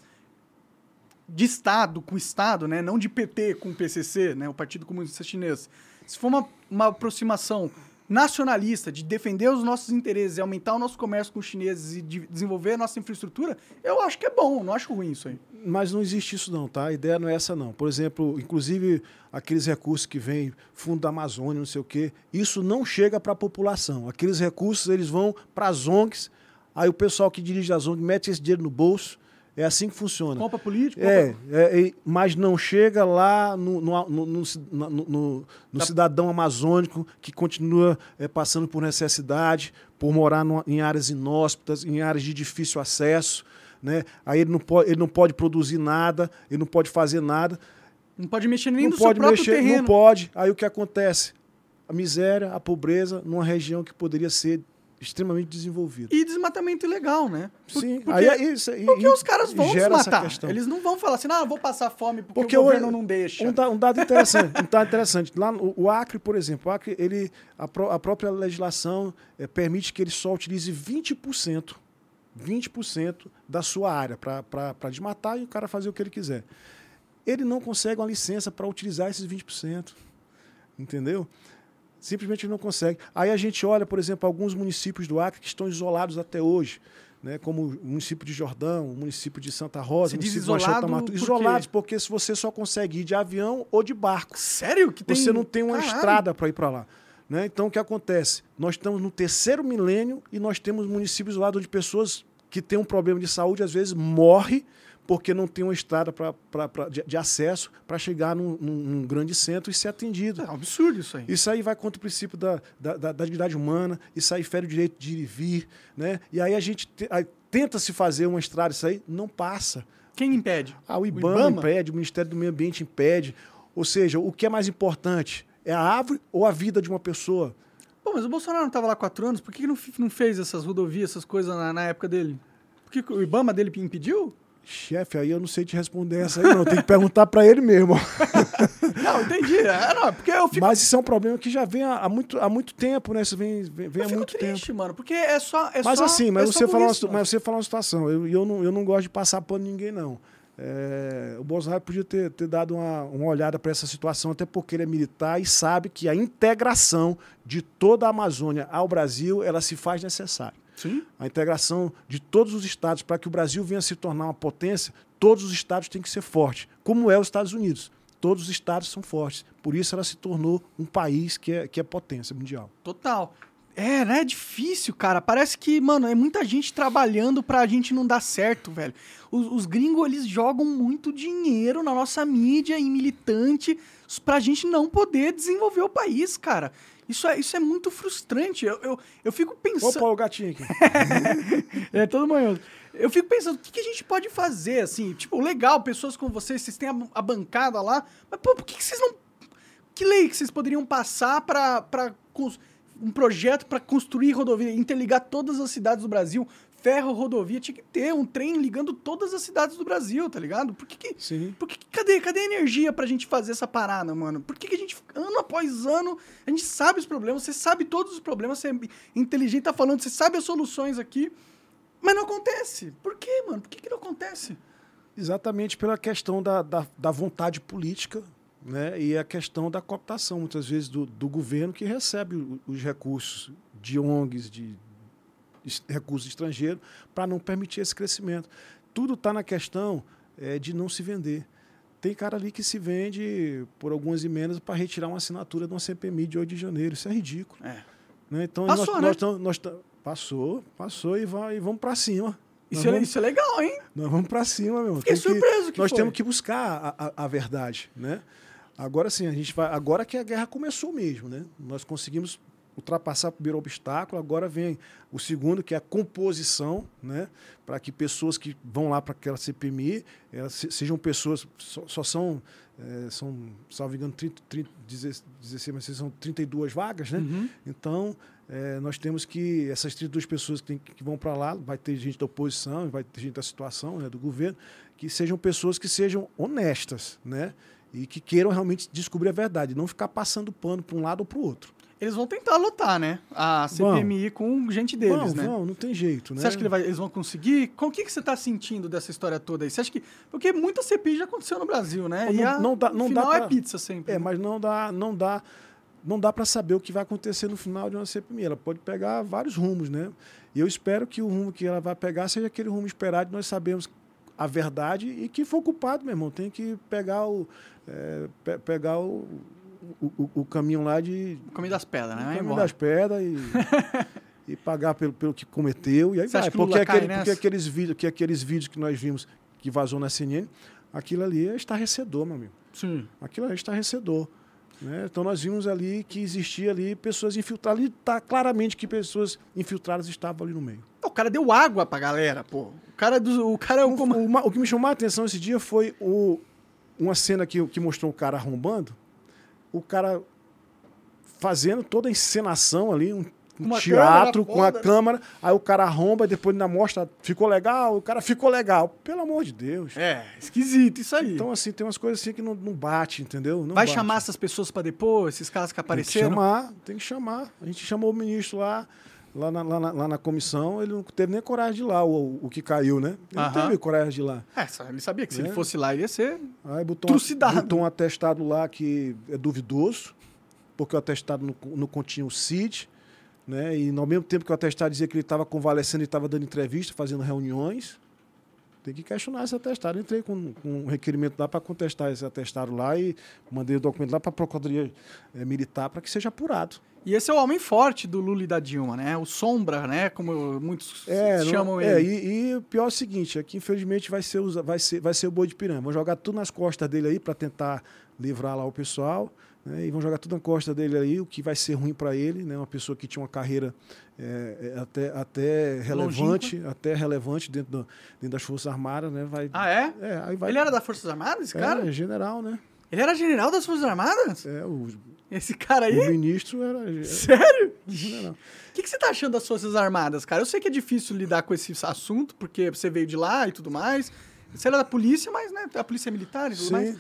de Estado com Estado, né? Não de PT com PCC, né? O Partido Comunista Chinês. Se for uma, uma aproximação nacionalista, de defender os nossos interesses e aumentar o nosso comércio com os chineses e de desenvolver a nossa infraestrutura, eu acho que é bom, não acho ruim isso aí. Mas não existe isso não, tá? A ideia não é essa não. Por exemplo, inclusive aqueles recursos que vêm fundo da Amazônia, não sei o quê, isso não chega para a população. Aqueles recursos eles vão para as ONGs, aí o pessoal que dirige as ONGs mete esse dinheiro no bolso. É assim que funciona. Compra político, É, é, mas não chega lá no, no, no- no Da- cidadão amazônico que continua é, passando por necessidade, por morar em áreas inóspitas, em áreas de difícil acesso. Né? Aí ele não, pode, ele não pode produzir nada, ele não pode fazer nada, não pode mexer nem não no seu pode próprio mexer, terreno. não pode. Aí o que acontece? A miséria, a pobreza numa região que poderia ser extremamente desenvolvida. E desmatamento ilegal, né? Por- Sim, porque- aí é isso. e- Porque os caras vão desmatar. Eles não vão falar assim, ah, vou passar fome porque, Porque o governo hoje- não deixa. Um, um dado interessante, um dado interessante. Lá no o Acre, por exemplo, o Acre, ele, a, pró- a própria legislação eh, permite que ele só utilize 20%, 20% da sua área para desmatar e o cara fazer o que ele quiser. Ele não consegue uma licença para utilizar esses 20%. Entendeu? Simplesmente não consegue. Aí a gente olha, por exemplo, alguns municípios do Acre que estão isolados até hoje. Né, como o município de Jordão, o município de Santa Rosa, o município de Machado isolado Tamatu. por quê? Isolados, porque se você só consegue ir de avião ou de barco. Sério? Que tem... Você não tem uma Caralho. estrada para ir para lá. Né? Então, o que acontece? Nós estamos no terceiro milênio e nós temos municípios lá onde pessoas que têm um problema de saúde, às vezes, morrem porque não tem uma estrada pra, pra, pra- de, de acesso para chegar num, num- grande centro e ser atendido. É um absurdo isso aí. Isso aí vai contra o princípio da, da, da- da dignidade humana, isso aí fere o direito de ir e vir. Né? E aí a gente te- aí tenta se fazer uma estrada, isso aí não passa. Quem impede? Ah, o IBAMA, IBAMA? impede, o Ministério do Meio Ambiente impede. Ou seja, o que é mais importante? É a árvore ou a vida de uma pessoa? Pô, mas o Bolsonaro não estava lá há quatro anos, por que não, não fez essas rodovias, essas coisas na, na época dele? Por que que o Ibama dele impediu? Chefe, aí eu não sei te responder essa aí, não. Tem que perguntar para ele mesmo. Não, entendi. É, não, porque eu fico, Mas isso é um problema que já vem há, há muito, há muito tempo, né? Isso vem, vem, vem há muito triste, tempo. mano, porque é só. É Mas só, assim, mas, é você fala uma, burrice, situ- mano. mas você fala uma situação. Eu, eu, não, eu não gosto de passar pano ninguém, não. É, o Bolsonaro podia ter, ter dado uma, uma olhada para essa situação, até porque ele é militar e sabe que a integração de toda a Amazônia ao Brasil ela se faz necessária. Sim. A integração de todos os estados para que o Brasil venha a se tornar uma potência, todos os estados têm que ser fortes, como é os Estados Unidos. Todos os estados são fortes. Por isso ela se tornou um país que é, que é potência mundial. Total. É, né? É difícil, cara. Parece que, mano, é muita gente trabalhando pra gente não dar certo, velho. Os, os gringos, eles jogam muito dinheiro na nossa mídia e militante pra gente não poder desenvolver o país, cara. Isso é, isso é muito frustrante. Eu, eu, eu fico pensando. Opa, o gatinho aqui. É, todo manhã. Eu fico pensando, o que, que a gente pode fazer, assim? Tipo, legal, pessoas como vocês, vocês têm a, a bancada lá, mas, pô, por que, que vocês não... Que lei que vocês poderiam passar cons- um projeto para construir rodovia, interligar todas as cidades do Brasil, ferro, rodovia, tinha que ter um trem ligando todas as cidades do Brasil, tá ligado? Por que que, Sim. por que, que- cadê, cadê a energia pra gente fazer essa parada, mano? Por que, que a gente, ano após ano, a gente sabe os problemas, você sabe todos os problemas, você é inteligente, tá falando, você sabe as soluções aqui, mas não acontece. Por quê, mano? Por que, que não acontece? Exatamente pela questão da, da, da vontade política né? e a questão da cooptação, muitas vezes, do, do governo que recebe os recursos de ONGs, de, recursos estrangeiros, para não permitir esse crescimento. Tudo está na questão eh, de não se vender. Tem cara ali que se vende por algumas emendas para retirar uma assinatura de uma CPMI de 8 de janeiro. Isso é ridículo. É. Né? Então, Passou, nós, né? nós nós passou, passou e, vai, e vamos para cima. Isso é, vamos- isso é legal, hein? nós vamos para cima, meu. Fiquei Tem que- surpreso que nós foi. temos que buscar a, a, a verdade, né? Agora sim, a gente vai. Agora que a guerra começou mesmo, né? Nós conseguimos ultrapassar o primeiro obstáculo. Agora vem o segundo, que é a composição, né? Para que pessoas que vão lá para aquela CPMI elas se- sejam pessoas só, só são eh, são, salvo engano, 30, 30, 16, 16, mas são 32 vagas, né? Uhum. Então, eh, nós temos que, essas 32 pessoas que, tem, que vão para lá, vai ter gente da oposição, vai ter gente da situação, né, do governo, que sejam pessoas que sejam honestas, né? E que queiram realmente descobrir a verdade, não ficar passando pano para um lado ou para o outro. Eles vão tentar lotar, né? A CPMI com gente deles, Vão, né? vão, não tem jeito, né? Você acha que ele vai- eles vão conseguir? Com o que, que você está sentindo dessa história toda aí? Você acha que. Porque muita CPI já aconteceu no Brasil, né? Não- e a, não dá- não dá final é pra- pizza sempre. É, né? mas não dá, não dá, não dá para saber o que vai acontecer no final de uma CPMI. Ela pode pegar vários rumos, né? E eu espero que o rumo que ela vai pegar seja aquele rumo esperado. Nós sabemos a verdade e que for culpado, meu irmão, tem que pegar o é, pe- pegar o, o, o- o caminho lá de O caminho das pedras, né? o caminho das pedras e, e pagar pelo, pelo que cometeu e aí Você vai. Porque, aquele, porque aqueles vídeos, que aqueles vídeos que nós vimos que vazou na CNN, aquilo ali é estarrecedor, meu amigo Sim. aquilo ali é estarrecedor. Né? Então nós vimos ali que existia ali pessoas infiltradas. Ali está claramente que pessoas infiltradas estavam ali no meio. O cara deu água pra galera, pô. O cara, do, o cara é o. O, o o que me chamou a atenção esse dia foi o, uma cena que, que mostrou o cara arrombando, o cara fazendo toda a encenação ali, um, um Uma teatro com a foda. câmera, aí o cara arromba e depois ainda mostra, ficou legal, o cara ficou legal. Pelo amor de Deus. É, esquisito isso aí. Então, assim, tem umas coisas assim que não, não bate, entendeu? Não Vai bate. chamar essas pessoas pra depor, esses caras que Tem que apareceram? chamar, tem que chamar. A gente chamou o ministro lá, lá na, lá na- lá na comissão, ele não teve nem coragem de ir lá, o, o que caiu, né? Ele não teve coragem de ir lá. É, ele sabia que se ele fosse lá, ele ia ser. Aí botou, Trucidado. botou um atestado lá que é duvidoso, porque o atestado não, não continha o CID, né? E ao mesmo tempo que o atestado dizia que ele estava convalescendo e estava dando entrevista, fazendo reuniões. Tem que questionar esse atestado. Entrei com, com um requerimento lá para contestar esse atestado lá e mandei o documento lá para a Procuradoria eh, Militar para que seja apurado. E esse é o homem forte do Lula e da Dilma, né? O Sombra, né? Como muitos É, não- chamam é, ele. e, e o pior é o seguinte, é que infelizmente vai ser, vai ser, vai ser o boi de piranha. Vão jogar tudo nas costas dele aí para tentar livrar lá o pessoal, né? E vão jogar tudo na costa dele aí, o que vai ser ruim para ele, né? Uma pessoa que tinha uma carreira é, é, até, até relevante, até relevante dentro, do- dentro das Forças Armadas, né? Vai, Ah, é? é, aí vai, Ele era das Forças Armadas, esse é, cara? general, né? Ele era general das Forças Armadas? É, o, Esse cara o aí? ministro era, era Sério? general. O que, que você tá achando das Forças Armadas, cara? Eu sei que é difícil lidar com esse assunto, porque você veio de lá e tudo mais. Você era da polícia, mas, né? A polícia militar e tudo mais.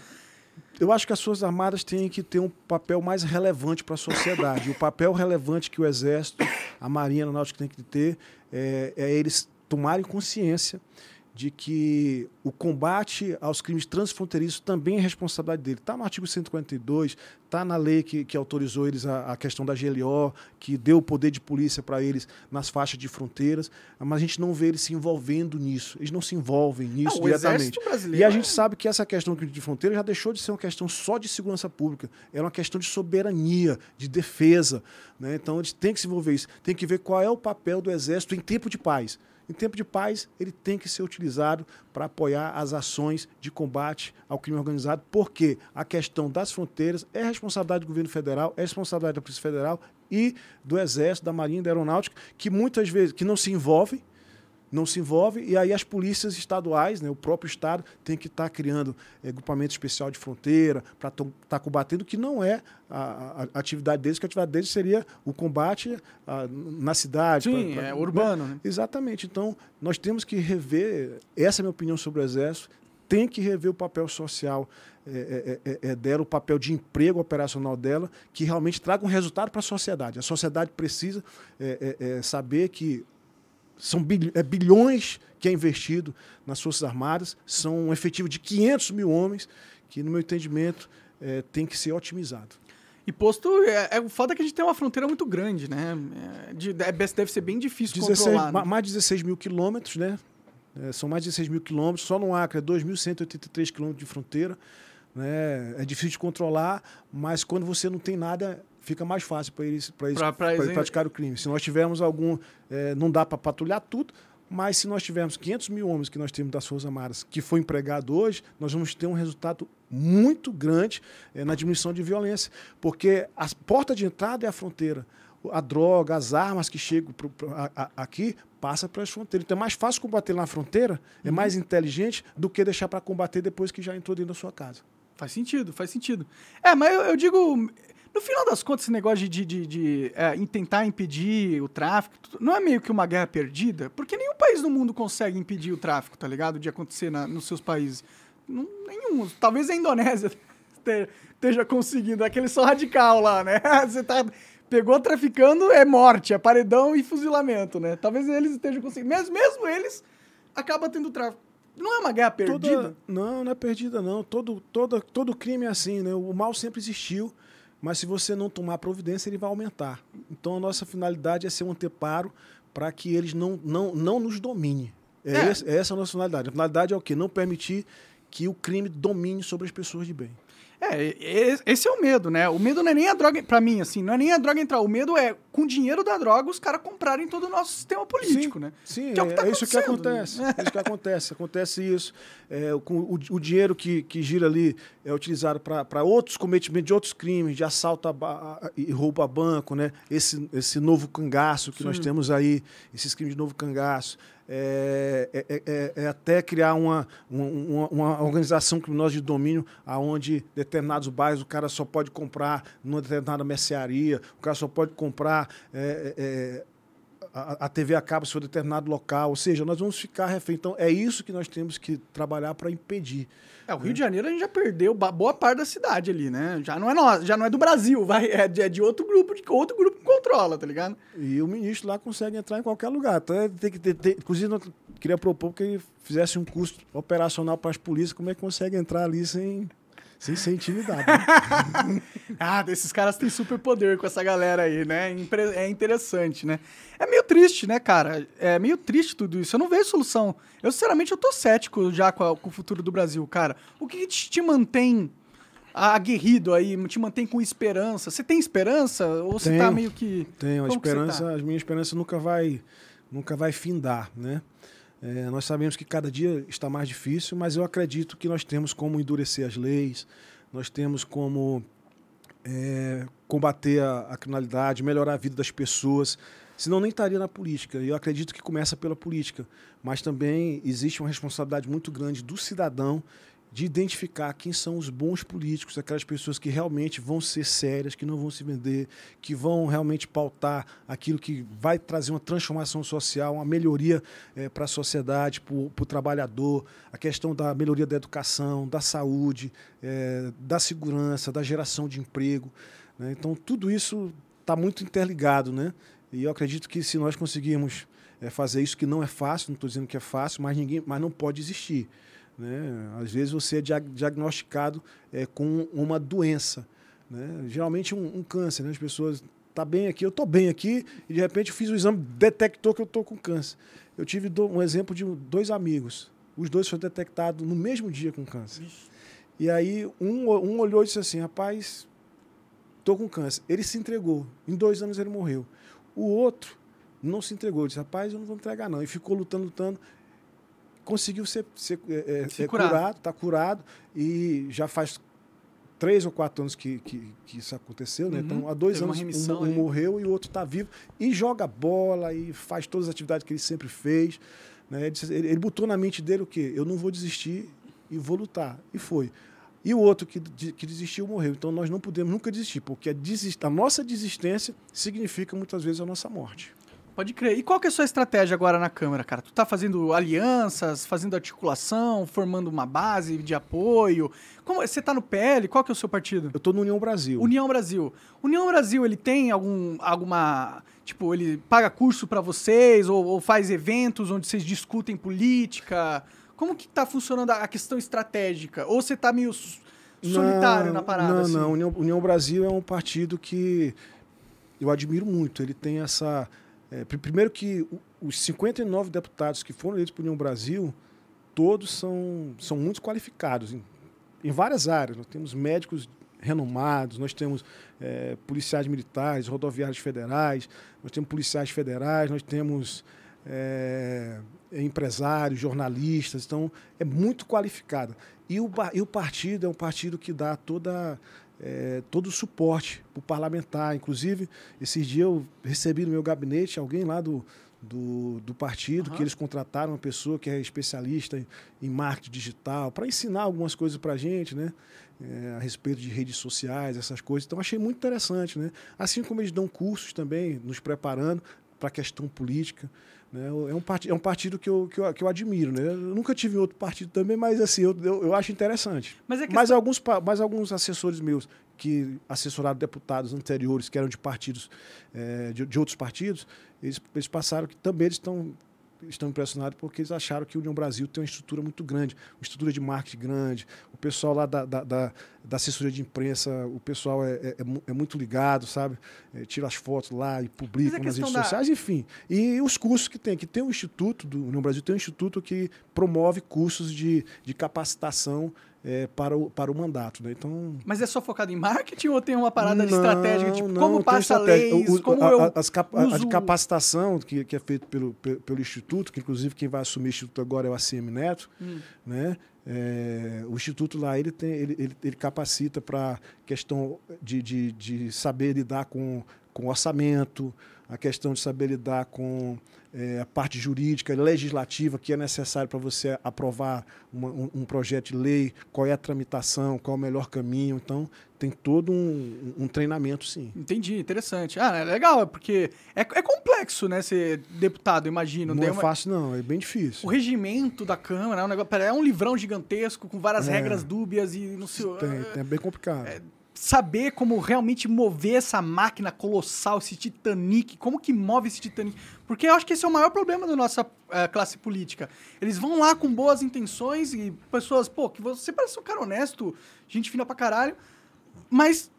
Eu acho que as Forças Armadas têm que ter um papel mais relevante para a sociedade. o papel relevante que o Exército, a Marinha, a Náutica tem que ter é, é eles tomarem consciência de que o combate aos crimes transfronteiriços também é responsabilidade dele. Está no artigo 142, está na lei que, que autorizou eles a, a questão da GLO, que deu o poder de polícia para eles nas faixas de fronteiras, mas a gente não vê eles se envolvendo nisso. Eles não se envolvem nisso Não, diretamente. E a é- gente sabe que essa questão de fronteira já deixou de ser uma questão só de segurança pública, é uma questão de soberania, de defesa. Né? Então a gente tem que se envolver isso, tem que ver qual é o papel do Exército em tempo de paz. Em tempo de paz, ele tem que ser utilizado para apoiar as ações de combate ao crime organizado, porque a questão das fronteiras é responsabilidade do governo federal, é responsabilidade da Polícia Federal e do Exército, da Marinha da Aeronáutica, que muitas vezes que não se envolvem, não se envolve, e aí as polícias estaduais, né, o próprio Estado, tem que estar tá criando é, grupamento especial de fronteira para estar tá combatendo, que não é a, a, atividade deles, que a atividade deles seria o combate a, na cidade. Sim, pra, pra, é urbano. Né? Exatamente. Então, nós temos que rever, essa é a minha opinião sobre o Exército, tem que rever o papel social é, é, é, é dela, o papel de emprego operacional dela, que realmente traga um resultado para a sociedade. A sociedade precisa é, é, saber que são bilhões que é investido nas Forças Armadas, são um efetivo de 500 mil homens, que, no meu entendimento, tem que ser otimizado. E posto, é, é o foda que a gente tem uma fronteira muito grande, né? É, de, deve ser bem difícil 16, controlar. Né? Mais de 16 mil quilômetros, né? É, são mais de 16 mil quilômetros. Só no Acre é 2.183 quilômetros de fronteira. Né? É difícil de controlar, mas quando você não tem nada, fica mais fácil para eles, pra eles, pra, pra eles praticar o crime. Se nós tivermos algum. É, não dá para patrulhar tudo, mas se nós tivermos 500 mil homens que nós temos das Forças Armadas, que foi empregado hoje, nós vamos ter um resultado muito grande é, na diminuição de violência, porque a porta de entrada é a fronteira. A droga, as armas que chegam pro, pro, a, a, aqui passa para as fronteiras. Então é mais fácil combater na fronteira, é uhum. mais inteligente do que deixar para combater depois que já entrou dentro da sua casa. Faz sentido, faz sentido. É, mas eu, eu digo, no final das contas, esse negócio de, de, de, é, tentar impedir o tráfico, não é meio que uma guerra perdida? Porque nenhum país no mundo consegue impedir o tráfico, tá ligado? De acontecer na, nos seus países. Não, nenhum. Talvez a Indonésia esteja conseguindo, aquele só radical lá, né? Você tá Pegou traficando, é morte, é paredão e fuzilamento, né? Talvez eles estejam conseguindo. Mesmo, mesmo eles, acaba tendo tráfico. Não é uma guerra perdida? Toda, não, não é perdida, não. Todo, todo, todo crime é assim, né? O mal sempre existiu, mas se você não tomar providência, ele vai aumentar. Então a nossa finalidade é ser um anteparo para que eles não, não, não nos dominem. É, é. Esse, é essa a nossa finalidade. A finalidade é o quê? Não permitir que o crime domine sobre as pessoas de bem. É, esse é o medo, né? O medo não é nem a droga, pra mim, assim, não é nem a droga entrar. O medo é, com o dinheiro da droga, os caras comprarem todo o nosso sistema político, sim, né? Sim, que é, tá é isso que acontece. É isso que acontece. Acontece isso. É, o, o, o, dinheiro que, que gira ali é utilizado para outros cometimentos de outros crimes, de assalto a, a, e roubo a banco, né? Esse, esse novo cangaço que sim. nós temos aí, esses crimes de novo cangaço. É, é, é, é, até criar uma, uma, uma, organização criminosa de domínio aonde determinados bairros o cara só pode comprar numa determinada mercearia, o cara só pode comprar é, é, a, a, TV a cabo se for determinado local. Ou seja, nós vamos ficar refém. Então, é isso que nós temos que trabalhar para impedir. É, o Rio de Janeiro a gente já perdeu boa parte da cidade ali, né? Já não é nós, já não é do Brasil, vai, é de, é de outro grupo, de outro grupo que controla, tá ligado? E o ministro lá consegue entrar em qualquer lugar. Tem que ter, inclusive, queria propor que ele fizesse um custo operacional para as polícias, como é que consegue entrar ali sem sem ser intimidado. Né? ah, esses caras têm super poder com essa galera aí, né? É interessante, né? É meio triste, né, cara? É meio triste tudo isso. Eu não vejo solução. Eu, sinceramente, eu tô cético já com, a, com o futuro do Brasil, cara. O que te, te mantém aguerrido aí, te mantém com esperança? Você tem esperança? Ou você tá meio que. Tenho, a esperança, tá? a minha esperança nunca vai, nunca vai findar, né? É, nós sabemos que cada dia está mais difícil, mas eu acredito que nós temos como endurecer as leis, nós temos como é, combater a, a, criminalidade, melhorar a vida das pessoas, senão nem estaria na política. Eu acredito que começa pela política, mas também existe uma responsabilidade muito grande do cidadão de identificar quem são os bons políticos, aquelas pessoas que realmente vão ser sérias, que não vão se vender, que vão realmente pautar aquilo que vai trazer uma transformação social, uma melhoria é, para a sociedade, para o trabalhador, a questão da melhoria da educação, da saúde, é, da segurança, da geração de emprego. Né? Então, tudo isso está muito interligado. Né? E eu acredito que se nós conseguirmos é, fazer isso, que não é fácil, não estou dizendo que é fácil, mas, ninguém, mas não pode existir. Né? Às vezes você é diagnosticado é, com uma doença. Né? Geralmente um, um, câncer. Né? As pessoas tá bem aqui, eu estou bem aqui, e de repente eu fiz o exame, detectou que eu estou com câncer. Eu tive do, um exemplo de dois amigos. Os dois foram detectados no mesmo dia com câncer. E aí um, um olhou e disse assim, rapaz, estou com câncer. Ele se entregou. Em dois anos ele morreu. O outro não se entregou. Disse, rapaz, eu não vou entregar não. E ficou lutando, lutando conseguiu ser, ser, é, é, ser curado, está curado e já faz três ou quatro anos que, que, que isso aconteceu, né? Uhum. Então, há dois Teve anos remissão um, um morreu e o outro está vivo e joga bola e faz todas as atividades que ele sempre fez. Né? Ele, ele- botou na mente dele o quê? Eu não vou desistir e vou lutar. E foi. E o outro que, que desistiu morreu. Então nós não podemos nunca desistir, porque a, desis- a nossa desistência significa muitas vezes a nossa morte. Pode crer. E qual que é a sua estratégia agora na Câmara, cara? Tu tá fazendo alianças, fazendo articulação, formando uma base de apoio? Como você tá no PL? Qual que é o seu partido? Eu estou no União Brasil. União Brasil. União Brasil, ele tem algum alguma, tipo, ele paga curso pra vocês ou, ou faz eventos onde vocês discutem política? Como que tá funcionando a questão estratégica? Ou você tá meio solitário Não, na parada? Não, assim? não. União, União Brasil é um partido que eu admiro muito. Ele tem essa. É, pri- primeiro que os 59 deputados que foram eleitos para União Brasil, todos são, são muito qualificados em, em várias áreas. Nós temos médicos renomados, nós temos é, policiais militares, rodoviários federais, nós temos policiais federais, nós temos é, empresários, jornalistas, então é muito qualificada. E o, e o partido é um partido que dá toda, é, todo o suporte para o parlamentar. Inclusive, esses dias eu recebi no meu gabinete alguém lá do, do, do partido, Aham. que eles contrataram uma pessoa que é especialista em, em marketing digital, para ensinar algumas coisas para a gente, né? É, a respeito de redes sociais, essas coisas. Então, achei muito interessante. Né? Assim como eles dão cursos também, nos preparando para a questão política. Né? É, um partido, é um partido que eu, que, eu, que eu admiro. Né? Eu nunca tive outro partido também, mas assim, eu, eu, eu acho interessante. Mas é Mas alguns, mas alguns assessores meus que assessoraram deputados anteriores, que eram de partidos, eh, de, de outros partidos, eles, eles passaram que também eles estão estão impressionados porque eles acharam que o União Brasil tem uma estrutura muito grande, uma estrutura de marketing grande. O pessoal lá da, da, da, da assessoria de imprensa, o pessoal é, é, é é muito ligado, sabe? É, tira as fotos lá e publica nas redes da- sociais, enfim. E os cursos que tem, que tem um instituto, do União Brasil tem um instituto que promove cursos de, de capacitação eh, para, o, para o mandato. Né? Então, Mas é só focado em marketing ou tem uma parada de não, estratégica? Tipo, não, como passa estratégia. leis, O- como a, eu a- as cap- a- a de uso- capacitação que, que é feito pelo, pelo, pelo Instituto, que inclusive quem vai assumir o Instituto agora é o ACM Neto, Hum. né? É, o Instituto lá ele, tem, ele, ele, ele capacita para questão de, de, de saber lidar com, com orçamento, a questão de saber lidar com é, a parte jurídica, legislativa, que é necessário para você aprovar uma- um, um projeto de lei, qual é a tramitação, qual é o melhor caminho. Então, tem todo um, um treinamento, sim. Entendi, interessante. Ah, é legal, porque é, é complexo, né, ser deputado, imagino. Não é uma- fácil, não, é bem O difícil. regimento da Câmara é um negócio. É um livrão gigantesco com várias É. regras dúbias e não sei. Tem, tem- é bem complicado. Saber como realmente mover essa máquina colossal, esse Titanic, como que move esse Titanic. Porque eu acho que esse é o maior problema da nossa eh, classe política. Eles vão lá com boas intenções e pessoas, pô, que você parece um cara honesto, gente fina pra caralho, mas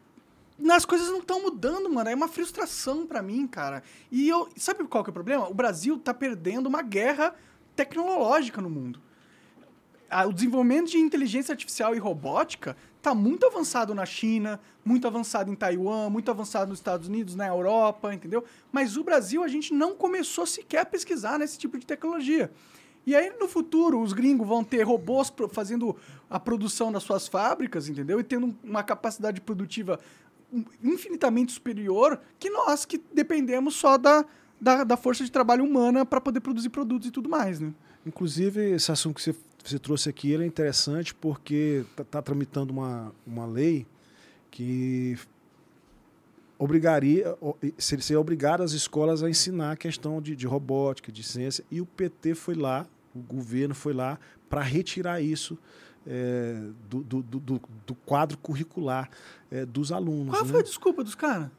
as coisas não estão mudando, mano. É uma frustração pra mim, cara. E eu, sabe qual que é o problema? O Brasil tá perdendo uma guerra tecnológica no mundo. Ah, O desenvolvimento de inteligência artificial e robótica está muito avançado na China, muito avançado em Taiwan, muito avançado nos Estados Unidos, na Europa, entendeu? Mas o Brasil, a gente não começou sequer a pesquisar nesse tipo de tecnologia. E aí, no futuro, os gringos vão ter robôs fazendo a produção das suas fábricas, entendeu? E tendo uma capacidade produtiva infinitamente superior que nós, que dependemos só da, da, da força de trabalho humana para poder produzir produtos e tudo mais, né? Inclusive, esse assunto que você, você trouxe aqui ele é interessante porque está tramitando uma, uma lei que obrigaria, seria obrigado as escolas a ensinar a questão de, de robótica, de ciência, e o PT foi lá, o governo foi lá para retirar isso é, do, do, do- do- quadro curricular é, dos alunos. Qual né? foi a desculpa dos caras?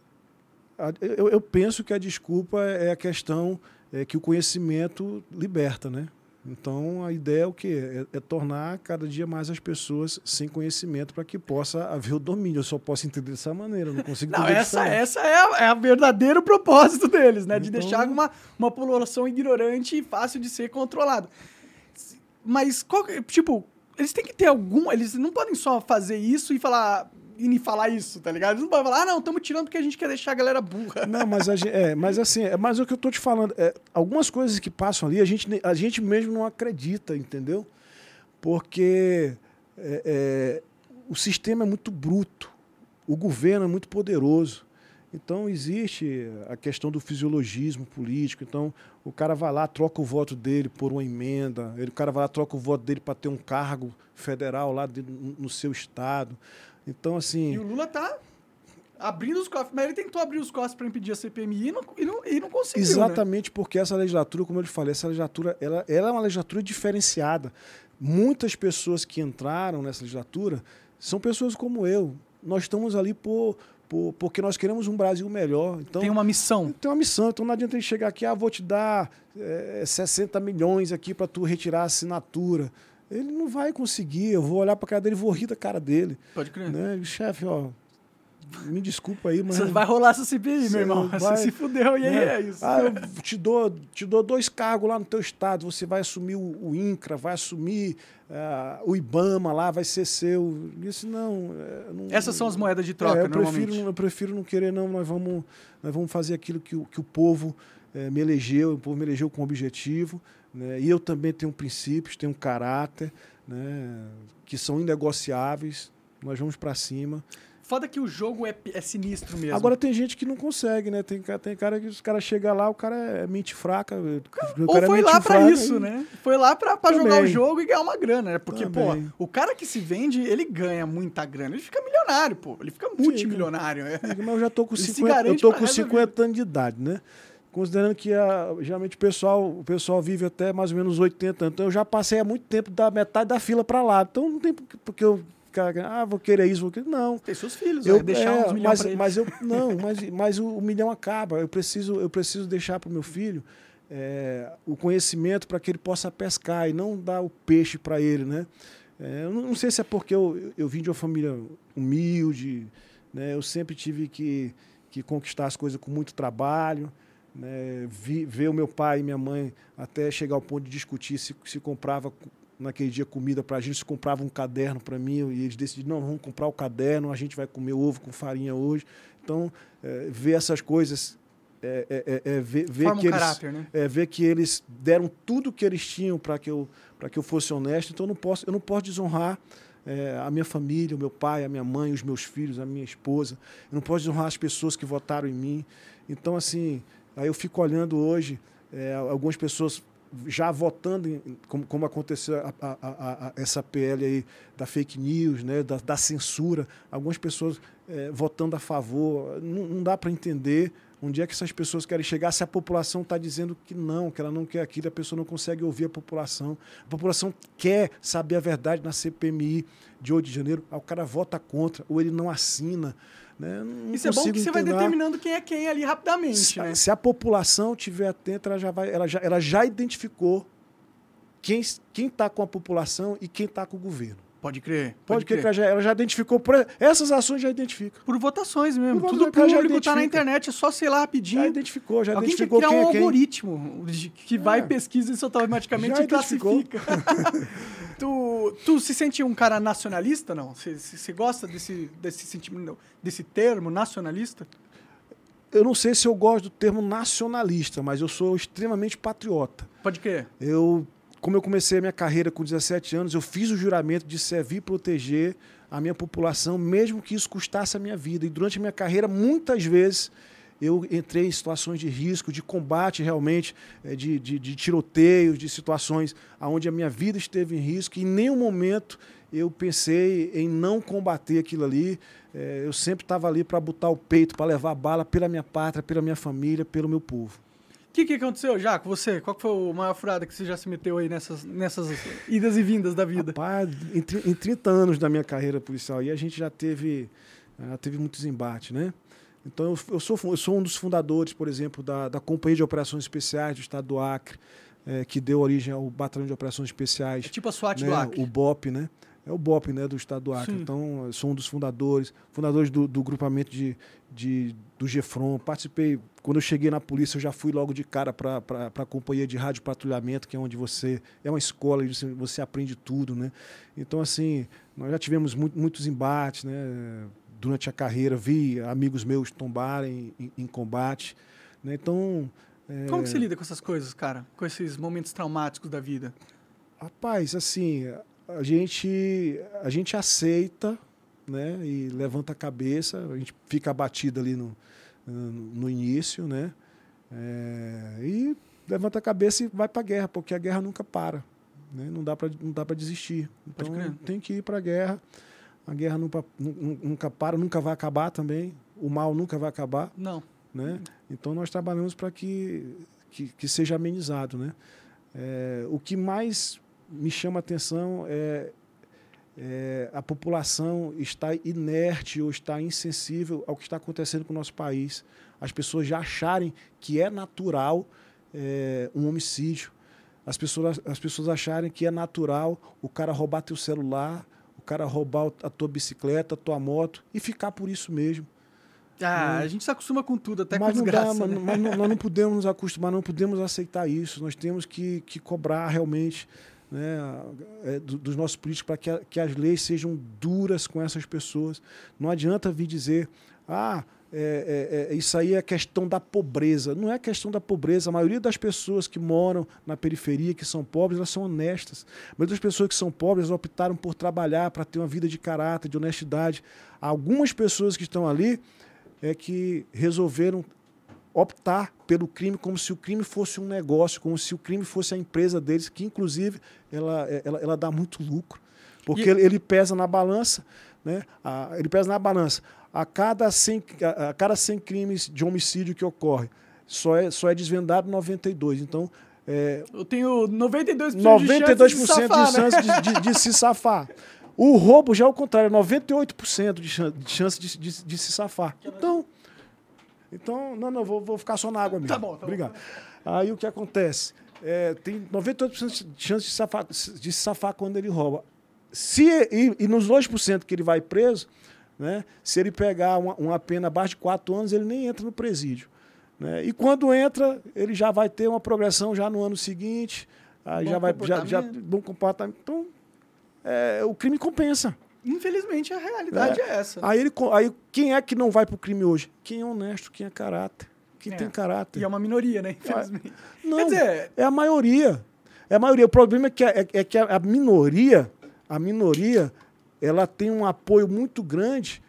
Eu, eu penso que a desculpa é a questão é, que o conhecimento liberta, né? Então a ideia é o quê? É, é tornar cada dia mais as pessoas sem conhecimento para que possa haver o domínio. Eu só posso entender dessa maneira, não consigo Não, entender essa, essa é, a, é a verdadeiro propósito deles, né? De Então- deixar uma, uma população ignorante e fácil de ser controlada. Mas, qual tipo, eles têm que ter algum. Eles não podem só fazer isso e falar. E falar isso, tá ligado? Eles não podem falar, ah, não, estamos tirando porque a gente quer deixar a galera burra. Não, mas, a gente, é, mas assim, é, mas o que eu tô te falando, é, algumas coisas que passam ali, a gente, a gente mesmo não acredita, entendeu? Porque é, é, o sistema é muito bruto, o governo é muito poderoso. Então existe a questão do fisiologismo político. Então o cara vai lá, troca o voto dele por uma emenda, ele, o cara vai lá, troca o voto dele para ter um cargo federal lá de, no seu estado. Então, assim. E o Lula tá abrindo os cofres, mas ele tentou abrir os cofres para impedir a CPMI e não, e não, e não conseguiu. Né? Exatamente né? porque essa legislatura, como eu lhe falei, essa legislatura ela, ela é uma legislatura diferenciada. Muitas pessoas que entraram nessa legislatura são pessoas como eu. Nós estamos ali por, por, porque nós queremos um Brasil melhor. Então, tem uma missão. Tem uma missão. Então não adianta ele chegar aqui, ah, vou te dar é, eh, 60 milhões aqui para tu retirar a assinatura. Ele não vai conseguir. Eu vou olhar para a cara dele e vou rir da cara dele. Pode crer. Né? Chefe, ó, me desculpa aí, mas. Você vai rolar essa CPI, meu irmão. Vai, você se fudeu e aí né? é isso. Ah, eu te dou, te dou dois cargos lá no teu estado. Você vai assumir o, o INCRA, vai assumir uh, o IBAMA lá, vai ser seu. Eu disse, não, é, não. Essas são as moedas de troca, é, eu prefiro, eu prefiro não querer, não. Nós vamos, nós vamos fazer aquilo que, o, que o povo é, me elegeu, o povo me elegeu com objetivo. Né? E eu também tenho princípios, tenho caráter, né? que são inegociáveis. Nós vamos para cima. Foda que o jogo é, é sinistro mesmo. Agora tem gente que não consegue, né? Tem, tem cara que os caras chegam lá, o cara é mente fraca. O Ou é foi é lá pra isso, e... né? Foi lá pra, pra jogar o jogo e ganhar uma grana, né? Porque, Também. pô, o cara que se vende, ele ganha muita grana. Ele fica milionário, pô. Ele fica multimilionário. Fica, fica, mas eu já tô com 50, eu tô com 50 anos de idade, né? Considerando que a, geralmente o pessoal, o pessoal vive até mais ou menos 80 anos. Então eu já passei há muito tempo da metade da fila para lá. Então não tem porque eu ficar, ah, vou querer isso, vou querer. Não. Tem seus filhos, eu, deixar é, uns milhões mas, mas eu Não, mas, mas o, o, milhão acaba. Eu preciso, eu preciso deixar para o meu filho é, o conhecimento para que ele possa pescar e não dar o peixe para ele, né? É, eu não sei se é porque eu, eu vim de uma família humilde, né? Eu sempre tive que, que conquistar as coisas com muito trabalho. Né, vi, ver o meu pai e minha mãe até chegar ao ponto de discutir se, se comprava naquele dia comida para a gente, se comprava um caderno para mim e eles decidiram, não, vamos comprar o caderno, a gente vai comer ovo com farinha hoje. Então, é, ver essas coisas, é, é, é, é ver, ver que um eles, caráter, né? é, ver que eles deram tudo que eles tinham para que eu que eu fosse honesto. Então, eu não posso, eu não posso desonrar é, a minha família, o meu pai, a minha mãe, os meus filhos, a minha esposa. Eu não posso desonrar as pessoas que votaram em mim. Então, assim, aí eu fico olhando hoje é, algumas pessoas já votando, como, como aconteceu a, a, a, essa PL aí da fake news, né, da, da censura, algumas pessoas é, votando a favor. Não, não dá para entender onde é que essas pessoas querem chegar se a população está dizendo que não, que ela não quer aquilo, a pessoa não consegue ouvir a população. A população quer saber a verdade na CPMI de 8 de janeiro, o cara vota contra, ou ele não assina. Né? Isso é bom que você vai determinando quem é quem ali rapidamente. Se, né? se a população tiver atenta, ela já, vai, ela já, ela já identificou quem está com a população e quem está com o governo. Pode crer. Pode, pode crer, crer. Ela, já, identificou. Por, essas ações já identificam. Por votações mesmo. Por Tudo público está na internet, é só sei lá rapidinho. Já identificou, já Alguém identificou quem é um algoritmo que vai, é. pesquisa isso automaticamente já e classifica. tu, tu se sente um cara nacionalista, não? Você, você gosta desse, desse sentimento, desse termo nacionalista? Eu não sei se eu gosto do termo nacionalista, mas eu sou extremamente patriota. Pode crer. Eu como eu comecei a minha carreira com 17 anos, eu fiz o juramento de servir e proteger a minha população, mesmo que isso custasse a minha vida. E durante a minha carreira, muitas vezes, eu entrei em situações de risco, de combate realmente, eh, de, de, de tiroteios, de situações onde a minha vida esteve em risco. E em nenhum momento eu pensei em não combater aquilo ali. Eh, eu sempre estava ali para botar o peito, para levar a bala pela minha pátria, pela minha família, pelo meu povo que, que aconteceu já com você? Qual foi a maior furada que você já se meteu aí nessas, nessas idas e vindas da vida? Rapaz, em, em 30 anos da minha carreira policial aí, a gente já teve, já teve muitos embates, né? Então, eu, eu, sou, eu sou um dos fundadores, por exemplo, da, da Companhia de Operações Especiais do Estado do Acre, é, que deu origem ao Batalhão de Operações Especiais. É tipo a SWAT né? do Acre. O BOP, né? É o BOP, né, do Estado do Acre. Sim. Então, sou um dos fundadores, fundadores do, do grupamento de, de, do GEFRON. Participei, quando eu cheguei na polícia, eu já fui logo de cara para a companhia de rádio patrulhamento, que é onde você. É uma escola, você, você aprende tudo, né? Então, assim, nós já tivemos muito, muitos embates, né? Durante a carreira, vi amigos meus tombarem em, em combate. Né? Então. É... Como que você lida com essas coisas, cara? Com esses momentos traumáticos da vida? Rapaz, assim, a gente, a gente aceita, né? E levanta a cabeça, a gente fica abatido ali no, no início, né? É, e levanta a cabeça e vai para a guerra, porque a guerra nunca para. Né? Não dá para não dá para desistir. Então tem que ir para a guerra. A guerra nunca, nunca para, nunca vai acabar também. O mal nunca vai acabar. Não. Né? Então nós trabalhamos para que, que, que, seja amenizado. Né? É, o que mais me chama a atenção é, é, a população está inerte ou está insensível ao que está acontecendo com o nosso país. As pessoas já acharem que é natural é, um homicídio. As pessoas, as pessoas acharem que é natural o cara roubar teu celular, o cara roubar a tua bicicleta, a tua moto e ficar por isso mesmo. Ah, a gente se acostuma com tudo, até mas com desgraça. Dá, né? Mas não, nós não podemos nos acostumar, não podemos aceitar isso. Nós temos que, que cobrar realmente né, é, dos nossos políticos para que, que as leis sejam duras com essas pessoas. Não adianta vir dizer, ah, é, é, é, isso aí é questão da pobreza. Não é questão da pobreza. A maioria das pessoas que moram na periferia, que são pobres, elas são honestas. A maioria das pessoas que são pobres optaram por trabalhar para ter uma vida de caráter, de honestidade. Algumas pessoas que estão ali é que resolveram optar pelo crime como se o crime fosse um negócio, como se o crime fosse a empresa deles, que inclusive ela, ela, ela dá muito lucro. Porque e... ele, ele pesa na balança, né? A, ele pesa na balança a cada 100, a cada 100 crimes de homicídio que ocorre, só é, só é desvendado 92. Então, é, eu tenho 92%, 92 de chance, de, safar, de, chance né? de, de, se safar. O roubo já é o contrário, 98% de chance, de, chance de, de, de, se safar. Então, então não, não, vou, vou ficar só na água mesmo. Tá bom, tá Obrigado. Bom. Aí o que acontece? É, tem 98% de chance de, safar, de se safar quando ele rouba. Se, e, e nos 2% que ele vai preso, né? Se ele pegar uma, uma pena abaixo de quatro anos, ele nem entra no presídio. Né? E quando entra, ele já vai ter uma progressão já no ano seguinte, aí já vai já, já bom comportamento. Então, é, o crime compensa. Infelizmente a realidade é, é essa. Aí, ele, aí quem é que não vai para o crime hoje? Quem é honesto, quem é caráter, quem é. tem caráter. E é uma minoria, né? Infelizmente. Não, Quer dizer, é a maioria. É a maioria. O problema é que, é, é que a minoria, a minoria, ela tem um apoio muito grande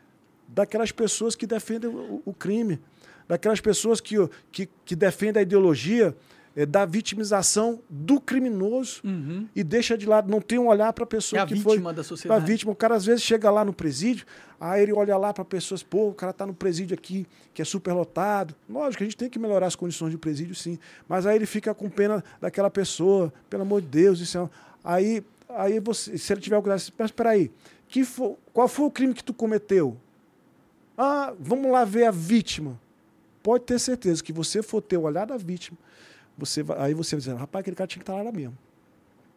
daquelas pessoas que defendem o, o crime, daquelas pessoas que, que, que defendem a ideologia é, da vitimização do criminoso uhum. e deixa de lado, não tem um olhar para a pessoa é que a foi. da sociedade. A vítima. O cara às vezes chega lá no presídio, aí ele olha lá para pessoas, pô, o cara está no presídio aqui, que é super lotado. Lógico, a gente tem que melhorar as condições de presídio, sim. Mas aí ele fica com pena daquela pessoa, pelo amor de Deus, isso é... Aí, aí você, se ele tiver cuidado, mas espera aí, que for, qual foi o crime que tu cometeu? Ah, vamos lá ver a vítima. Pode ter certeza que você for ter o olhar da vítima, você vai, aí você vai dizer, rapaz, aquele cara tinha que estar lá mesmo.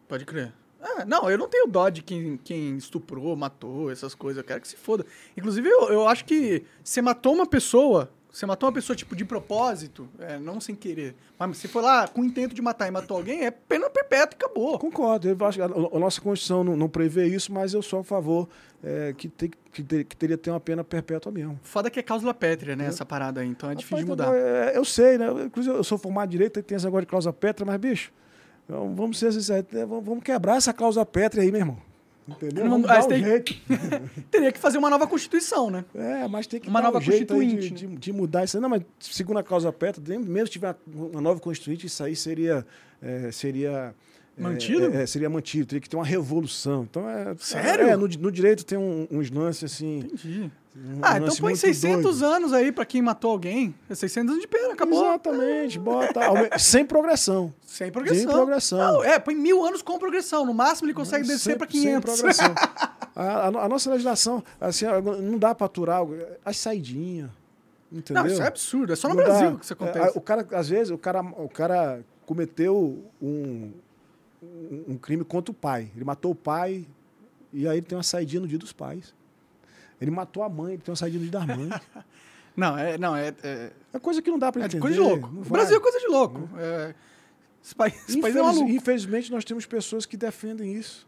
Pode crer. Ah, não, eu não tenho dó de quem, quem estuprou, matou, essas coisas. Eu quero que se foda. Inclusive, eu, eu acho que você matou uma pessoa, você matou uma pessoa, tipo, de propósito, é, não sem querer. Mas se for lá com o intento de matar e matou alguém, é pena perpétua e acabou. Concordo. Eu acho que a, a nossa Constituição não, não, prevê isso, mas eu sou a favor é, que, tem, que, que, teria que ter uma pena perpétua mesmo. Foda que é cláusula pétrea, né? É. Essa parada aí. Então é difícil de mudar. É, eu sei, né? Inclusive, eu sou formado em direito e tem esse negócio de cláusula pétrea, mas, bicho, vamos ser sinceros, é, vamos quebrar essa cláusula pétrea aí, meu irmão. Entendeu? Não, Vamos dar um tem... jeito. Teria que fazer uma nova Constituição, né? É, mas tem que uma nova um Constituinte. De, de, de, mudar isso. Não, mas segundo a causa Petra, mesmo se tiver uma nova Constituinte, isso aí seria. É, seria é, mantido? É, é, seria mantido, teria que ter uma revolução. Então é. Sério? É, no, no direito tem um, uns lances assim. Entendi. Um ah, então põe 600 doido. anos aí pra quem matou alguém. É 600 anos de pena, acabou. Exatamente, bota. sem progressão. Sem progressão. Sem progressão. Não, é, põe mil anos com progressão. No máximo ele consegue não, descer para 500. Sem progressão. a, a, a, nossa legislação, assim, não dá para aturar as saidinhas. Entendeu? Não, isso é absurdo. É só no não Brasil dá. que isso acontece. É, o cara, às vezes, o cara, o cara cometeu um, um crime contra o pai. Ele matou o pai e aí ele tem uma saidinha no dia dos pais. Ele matou a mãe, tem uma saída das mães. não, é, não, é, é. É coisa que não dá para é entender. coisa de louco. O Brasil é coisa de louco. É, esse país, esse país é maluco. Infelizmente, nós temos pessoas que defendem isso.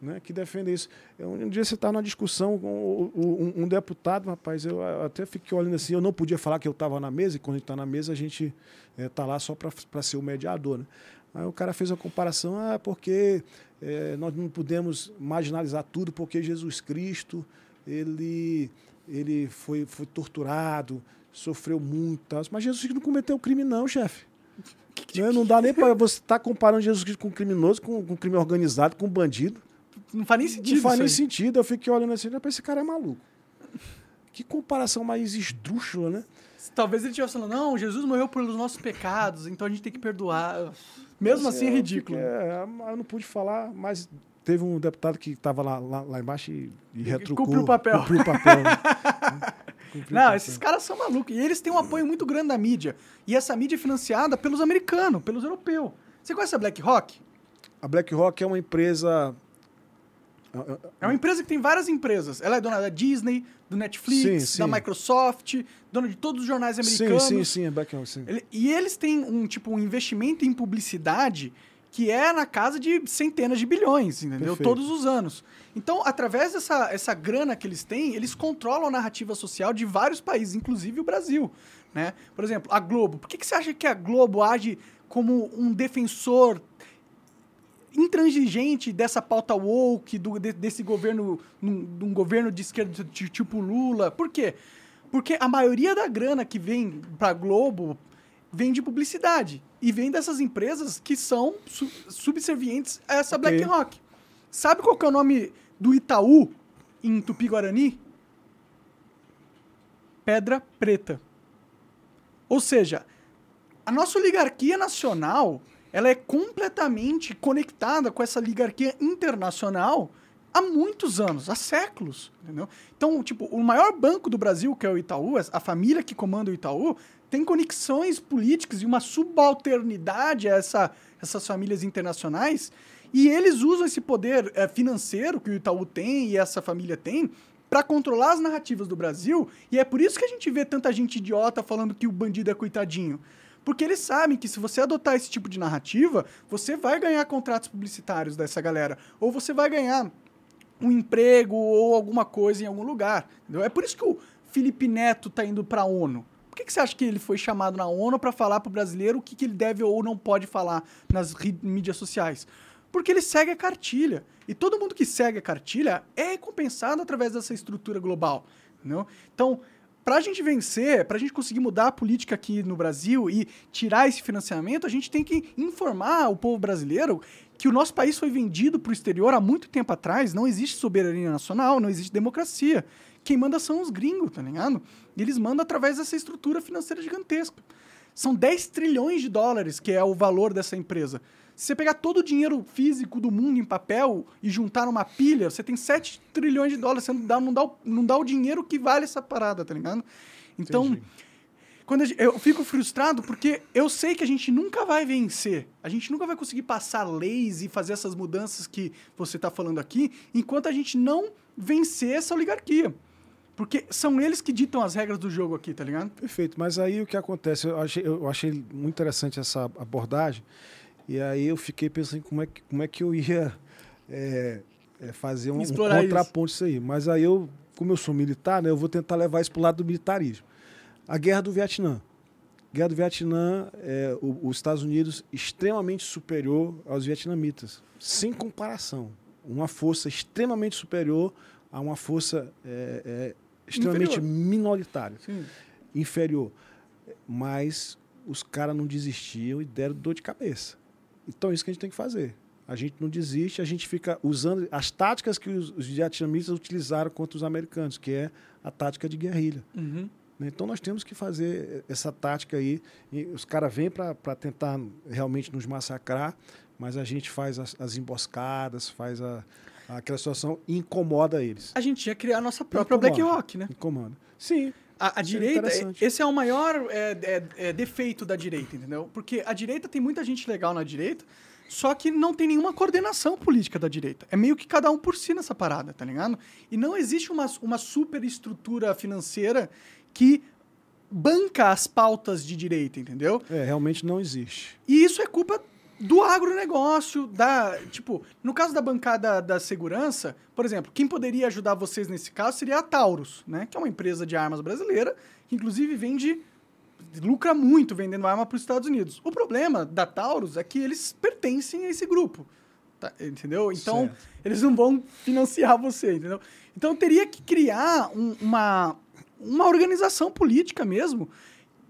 Né, que defendem isso. Um dia você está numa discussão com um, um, deputado, rapaz, eu até fiquei olhando assim, eu não podia falar que eu estava na mesa, e quando a gente está na mesa, a gente está é, lá só para ser o mediador. Né? Aí o cara fez a comparação, ah, porque é, nós não podemos marginalizar tudo, porque Jesus Cristo ele, ele foi, foi torturado, sofreu muito. Mas Jesus Cristo não cometeu crime, não, chefe. Não, não dá nem para você estar comparando Jesus Cristo com um criminoso, com, com crime organizado, com um bandido. Não faz nem sentido. Não faz nem sentido. Eu fiquei olhando assim, "Rapaz, esse cara é maluco. Que comparação mais esdrúxula, né? Talvez ele estivesse falando, não, Jesus morreu pelos nossos pecados, então a gente tem que perdoar. Mesmo assim é Eu ridículo. é, eu não pude falar, mas teve um deputado que estava lá, lá, lá embaixo e, e retrucou. cumpriu o papel. Cumpriu o papel. né? Cumpriu o Não, papel. esses caras são malucos. E eles têm um apoio muito grande da mídia. E essa mídia é financiada pelos americanos, pelos europeus. Você conhece a BlackRock? A BlackRock é uma empresa... É uma empresa que tem várias empresas. Ela é dona da Disney, do Netflix, Sim, da sim. Microsoft, dona de todos os jornais Sim, americanos. sim, sim, BlackRock, sim. Ele- e eles têm um tipo um investimento em publicidade que é na casa de centenas de bilhões, entendeu? Perfeito. Todos os anos. Então, através dessa essa grana que eles têm, eles controlam a narrativa social de vários países, inclusive o Brasil, né? Por exemplo, a Globo. Por que, que você acha que a Globo age como um defensor intransigente dessa pauta woke, do, de- desse governo, num, de um governo de esquerda ti- tipo Lula. Por quê? Porque a maioria da grana que vem pra Globo vem de publicidade. E vem dessas empresas que são su- subservientes a essa Ok. BlackRock. Sabe qual que é o nome do Itaú em Tupi-Guarani? Pedra Preta. Ou seja, a nossa oligarquia nacional ela é completamente conectada com essa oligarquia internacional há muitos anos, há séculos, entendeu? Então, tipo, o maior banco do Brasil, que é o Itaú, a família que comanda o Itaú, tem conexões políticas e uma subalternidade a essa, essas famílias internacionais, e eles usam esse poder eh, financeiro que o Itaú tem e essa família tem para controlar as narrativas do Brasil, e é por isso que a gente vê tanta gente idiota falando que o bandido é coitadinho. Porque eles sabem que se você adotar esse tipo de narrativa, você vai ganhar contratos publicitários dessa galera. Ou você vai ganhar um emprego ou alguma coisa em algum lugar. entendeu? É por isso que o Felipe Neto tá indo pra ONU. Que, que você acha que ele foi chamado na ONU para falar pro brasileiro o que, que ele deve ou não pode falar nas mídias sociais? Porque ele segue a cartilha. E todo mundo que segue a cartilha é recompensado através dessa estrutura global. Entendeu? Então, pra gente vencer, pra gente conseguir mudar a política aqui no Brasil e tirar esse financiamento, a gente tem que informar o povo brasileiro que o nosso país foi vendido pro exterior há muito tempo atrás, não existe soberania nacional, não existe democracia. Quem manda são os gringos, tá ligado? E eles mandam através dessa estrutura financeira gigantesca. São 10 trilhões de dólares que é o valor dessa empresa. Se você pegar todo o dinheiro físico do mundo em papel e juntar numa pilha, você tem 7 trilhões de dólares. Você não dá, não dá, o, não dá o dinheiro que vale essa parada, tá ligado? Então, Entendi. quando gente- eu fico frustrado porque eu sei que a gente nunca vai vencer. A gente nunca vai conseguir passar leis e fazer essas mudanças que você está falando aqui, enquanto a gente não vencer essa oligarquia. Porque são eles que ditam as regras do jogo aqui, tá ligado? Perfeito, mas aí o que acontece? Eu achei, eu achei muito interessante essa abordagem, e aí eu fiquei pensando como é que, como é que eu ia é, é, fazer um, um contraponto isso aí. Mas aí eu, como eu sou militar, né, eu vou tentar levar isso para o lado do militarismo. A guerra do Vietnã. Guerra do Vietnã, é, o- os Estados Unidos extremamente superior aos vietnamitas, sem comparação. Uma força extremamente superior a uma força é, é, extremamente Inferior. minoritária Sim. inferior. Mas os caras não desistiam e deram dor de cabeça. Então é isso que a gente tem que fazer. A gente não desiste, a gente fica usando as táticas que os, os vietnamitas utilizaram contra os americanos, que é a tática de guerrilha. Uhum. né? Então nós temos que fazer essa tática aí. E os caras vêm para tentar realmente nos massacrar, mas a gente faz as, as emboscadas, faz a, aquela situação incomoda eles. A gente ia criar a nossa própria Incomoda. BlackRock, né? Incomoda. Sim, A, a é direita, esse é o maior é, é, é, defeito da direita, entendeu? Porque a direita tem muita gente legal na direita, só que não tem nenhuma coordenação política da direita. É meio que cada um por si nessa parada, tá ligado? E não existe uma, uma super estrutura financeira que banca as pautas de direita, entendeu? é, realmente não existe. E isso é culpa do agronegócio, da. Tipo, no caso da bancada da segurança, por exemplo, quem poderia ajudar vocês nesse caso seria a Taurus, né? Que é uma empresa de armas brasileira, que inclusive vende. lucra muito vendendo arma para os Estados Unidos. O problema da Taurus é que eles pertencem a esse grupo. Tá, entendeu? Então, Certo. eles não vão financiar você, entendeu? Então, teria que criar um- uma, uma organização política mesmo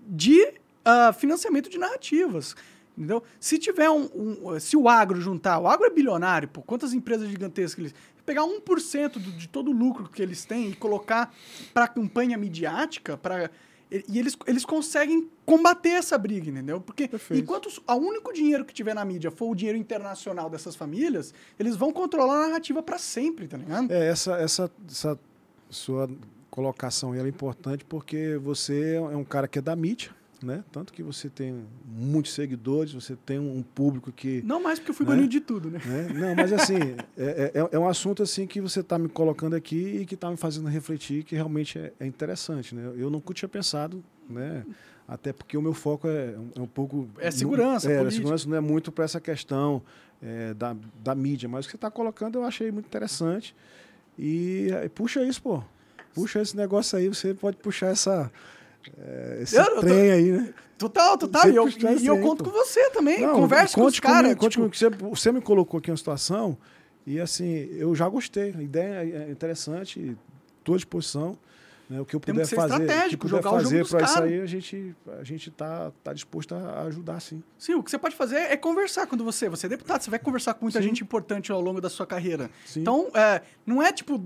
de ah, financiamento de narrativas. Entendeu? Se tiver um, um- Se o agro juntar, o agro é bilionário, pô, quantas empresas gigantescas eles. Pegar 1% do, de todo o lucro que eles têm e colocar para campanha midiática, para e eles, eles conseguem combater essa briga, entendeu? Porque Perfeito. enquanto o único dinheiro que tiver na mídia for o dinheiro internacional dessas famílias, eles vão controlar a narrativa para sempre, tá ligado? É, essa, essa, essa sua colocação ela é importante porque você é um cara que é da mídia, né? Tanto que você tem muitos seguidores, você tem um público que. Não mais porque eu fui Né? banido de tudo, né? né? Não, mas assim, é, é, é um assunto assim que você está me colocando aqui e que está me fazendo refletir que realmente é, é interessante, né? Eu nunca tinha pensado, né? Até porque o meu foco é, um- é um pouco... É segurança, É, a política. segurança não é muito para essa questão é, da, da mídia, mas o que você está colocando eu achei muito interessante. E, puxa isso, pô. Puxa esse negócio aí, você pode puxar essa... é, esse Eu- eu tô- trem aí, né? Total, total. Sempre E eu, e eu conto pô. com você também. Não, Converse com os caras. conte tipo, comigo, Você, você me colocou aqui uma situação e assim, eu já gostei. A ideia é interessante, estou à disposição. né, o que eu puder fazer, o que puder fazer para isso aí, a gente a gente tá, tá disposto a ajudar sim. Sim, o que você pode fazer é conversar quando você. Você é deputado, você vai conversar com muita Sim. gente importante ao longo da sua carreira. Sim. Então, é, não é tipo.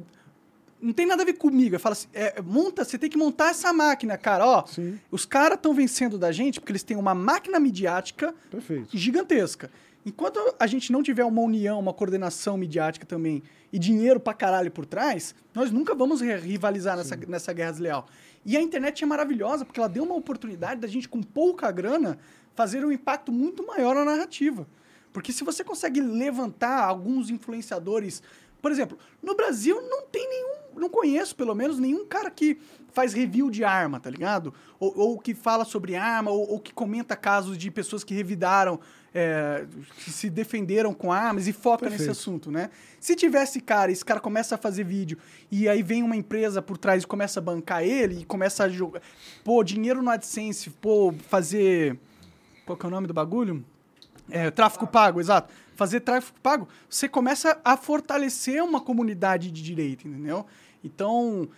Não tem nada a ver comigo. É fala assim, é, monta, você tem que montar essa máquina, cara. Ó, Sim. os caras estão vencendo da gente porque eles têm uma máquina midiática Perfeito. gigantesca. Enquanto a gente não tiver uma união, uma coordenação midiática também e dinheiro pra caralho por trás, nós nunca vamos ri- rivalizar nessa, nessa guerra desleal. E a internet é maravilhosa porque ela deu uma oportunidade da gente, com pouca grana, fazer um impacto muito maior na narrativa. Porque se você consegue levantar alguns influenciadores. Por exemplo, no Brasil não tem nenhum. Não conheço, pelo menos, nenhum cara que faz review de arma, tá ligado? Ou, ou que fala sobre arma, ou, ou que comenta casos de pessoas que revidaram, é, que se defenderam com armas e foca nesse Perfeito. assunto, né? Se tivesse cara, esse cara começa a fazer vídeo e aí vem uma empresa por trás e começa a bancar ele e começa a jogar. Pô, dinheiro no AdSense, pô, fazer. Qual que é o nome do bagulho? É, tráfico pago, exato. Fazer tráfico pago, você começa a fortalecer uma comunidade de direito, entendeu? Então.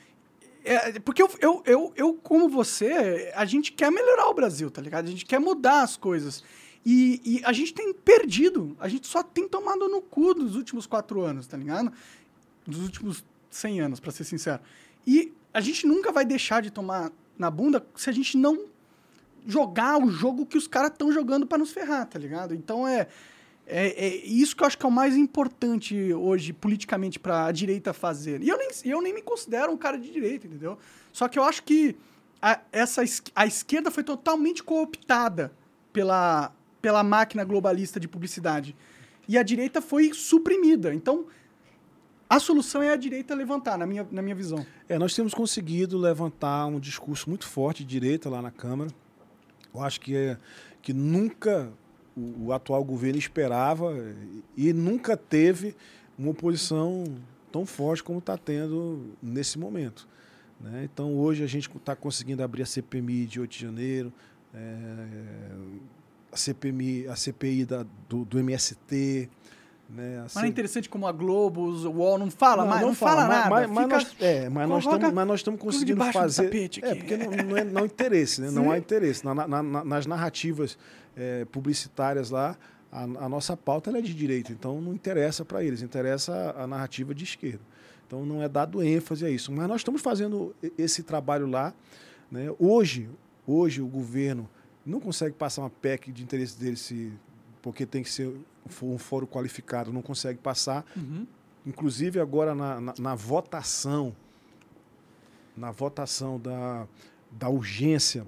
é, porque eu, eu, eu, eu, como você, a gente quer melhorar o Brasil, tá ligado? A gente quer mudar as coisas. E, e a gente tem perdido. A gente só tem tomado no cu nos últimos quatro anos, tá ligado? Dos últimos 100 anos, pra ser sincero. E a gente nunca vai deixar de tomar na bunda se a gente não jogar o jogo que os caras estão jogando pra nos ferrar, tá ligado? Então é, é, é isso que eu acho que é o mais importante hoje, politicamente, pra direita fazer. E eu nem, eu nem me considero um cara de direita, entendeu? Só que eu acho que a, essa, es- a esquerda foi totalmente cooptada pela, pela máquina globalista de publicidade. E a direita foi suprimida. Então, a solução é a direita levantar, na minha, na minha visão. É, nós temos conseguido levantar um discurso muito forte de direita lá na Câmara. Eu acho que, é, que nunca o, o atual governo esperava e, nunca teve uma oposição tão forte como está tendo nesse momento. né? Então, hoje a gente está conseguindo abrir a CPMI de 8 de janeiro, é, a, CPMI, a CPI da, do, do MST. Né? A Mas é interessante como a Globo, o UOL não fala mais, não, fala, nada. Mas, mas nós, é, mas nós estamos, mas nós estamos conseguindo fazer. É, porque não, não, é, não há interesse, né? Não há interesse. Na- na- na- nas narrativas é, publicitárias lá, a, a nossa pauta é de direita, então não interessa para eles, interessa a, a narrativa de esquerda. Então não é dado ênfase a isso. Mas nós estamos fazendo esse trabalho lá. Né? Hoje, hoje o governo não consegue passar uma PEC de interesse dele se porque tem que ser um fo- fórum qualificado, não consegue passar. Uhum. Inclusive agora na, na, na votação, na votação da, da urgência,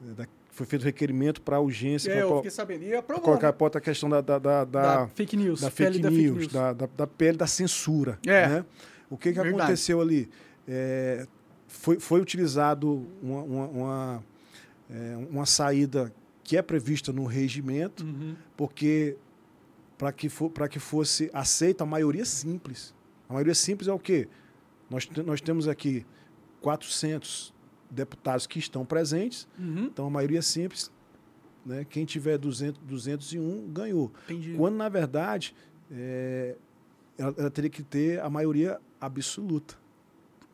da- foi feito requerimento para a urgência É, para eu fiquei sabendo. E aprovou, colocar né? a questão da, da, da, da, fake news. da fake da news, da, da, da pele da censura. É. né? O que, que Verdade. aconteceu ali? É, foi, foi utilizado uma, uma, uma, é, uma saída que é prevista no regimento, Uhum. porque para que, for, que fosse aceita a maioria simples. A maioria simples é o quê? Nós, nós temos aqui 400 deputados que estão presentes, Uhum. então a maioria simples, né? quem tiver 200, 201 ganhou. Entendi. Quando, na verdade, é, ela, ela teria que ter a maioria absoluta.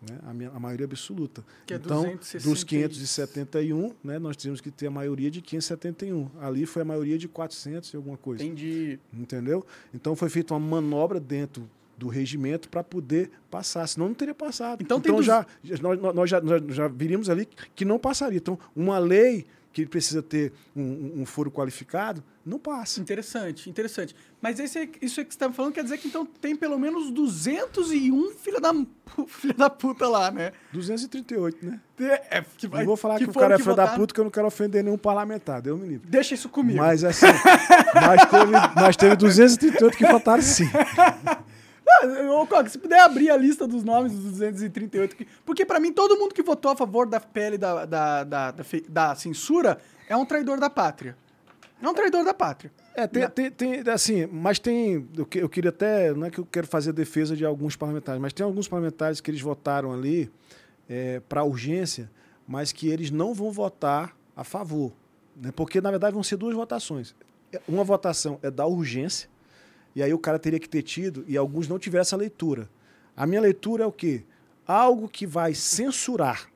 Né? A, minha, a maioria absoluta. Que é então, 260 dos 571, né, nós temos que ter a maioria de 571. Ali foi a maioria de 400 e alguma coisa. Entendi. Entendeu? Então foi feita uma manobra dentro do regimento para poder passar, senão não teria passado. Então tem dos- já, já- nós, nós já, nós já viríamos ali que não passaria. Então, uma lei que precisa ter um, um- foro qualificado, não passa. Interessante, interessante. Mas esse, isso aí que você tá falando quer dizer que então tem pelo menos 201 filha da, filha da puta lá, né? 238, né? É, que vai, Não vou falar que, o foram cara é que filho da puta que eu não quero ofender nenhum parlamentar, Deus me livre. Deixa isso comigo. Mas assim, nós teve, nós teve 238 que votaram sim. Ô, Coca, se puder abrir a lista dos nomes dos 238. que- Porque pra mim, todo mundo que votou a favor da pele da, da, da, da, da censura é um traidor da pátria. É um traidor da pátria. É, tem, tem, tem, assim, mas tem. Eu, que- eu queria até. Não é que eu quero fazer defesa de alguns parlamentares, mas tem alguns parlamentares que eles votaram ali para urgência, mas que eles não vão votar a favor. Né? Porque, na verdade, vão ser duas votações. Uma votação é da urgência, e aí o cara teria que ter tido, e alguns não tiveram essa leitura. A minha leitura é o quê? Algo que vai censurar,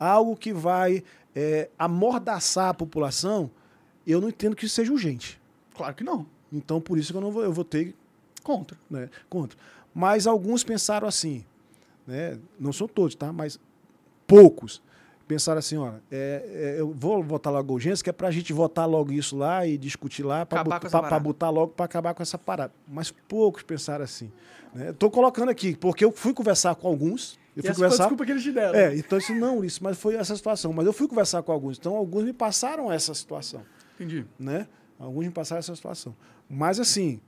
algo que vai é, amordaçar a população, eu não entendo que isso seja urgente. Claro que não. Então, por isso que eu não vou, eu votei Contra. né, contra. Mas alguns pensaram assim, né, não são todos, tá? Mas poucos pensaram assim, olha, é, é, eu vou votar logo a urgência, que é pra gente votar logo isso lá e discutir lá, para botar, botar logo para acabar com essa parada. Mas poucos pensaram assim. Né? Tô colocando aqui, porque eu fui conversar com alguns, eu e fui a conversar... desculpa que eles te deram. É, então assim, não, isso, mas foi essa situação. Mas eu fui conversar com alguns, então alguns me passaram essa situação Entendi. né? Alguns me passaram essa situação. Mas assim,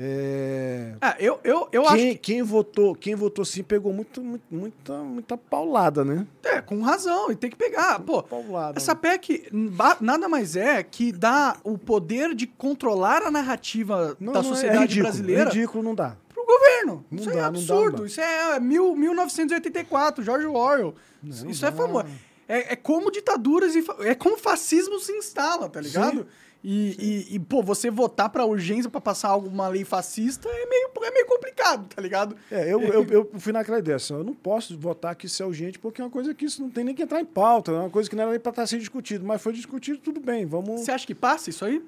é, Ah, eu, eu, eu acho quem, que. quem votou, quem votou sim pegou muito, muito- muita, muita paulada, né? É, com razão, e tem que pegar. Pô, Paulada. essa PEC ba- nada mais é que dá o poder de controlar a narrativa Não, da não, sociedade é ridículo, brasileira ridículo não dá. pro governo. Não isso dá, é dá, absurdo. não dá. Isso é mil, 1984, George Orwell. Não isso é dá. famoso. É, é como ditaduras e é como fascismo se instala, tá ligado? Sim. E, e, e, pô, você votar pra urgência pra passar alguma lei fascista é meio, é meio complicado, tá ligado? É, eu, eu, eu fui naquela ideia, assim, eu não posso votar que isso é urgente, porque é uma coisa que isso não tem nem que entrar em pauta, é uma coisa que não era nem para estar sendo discutido, mas foi discutido, tudo bem, vamos. Você acha que passa isso aí?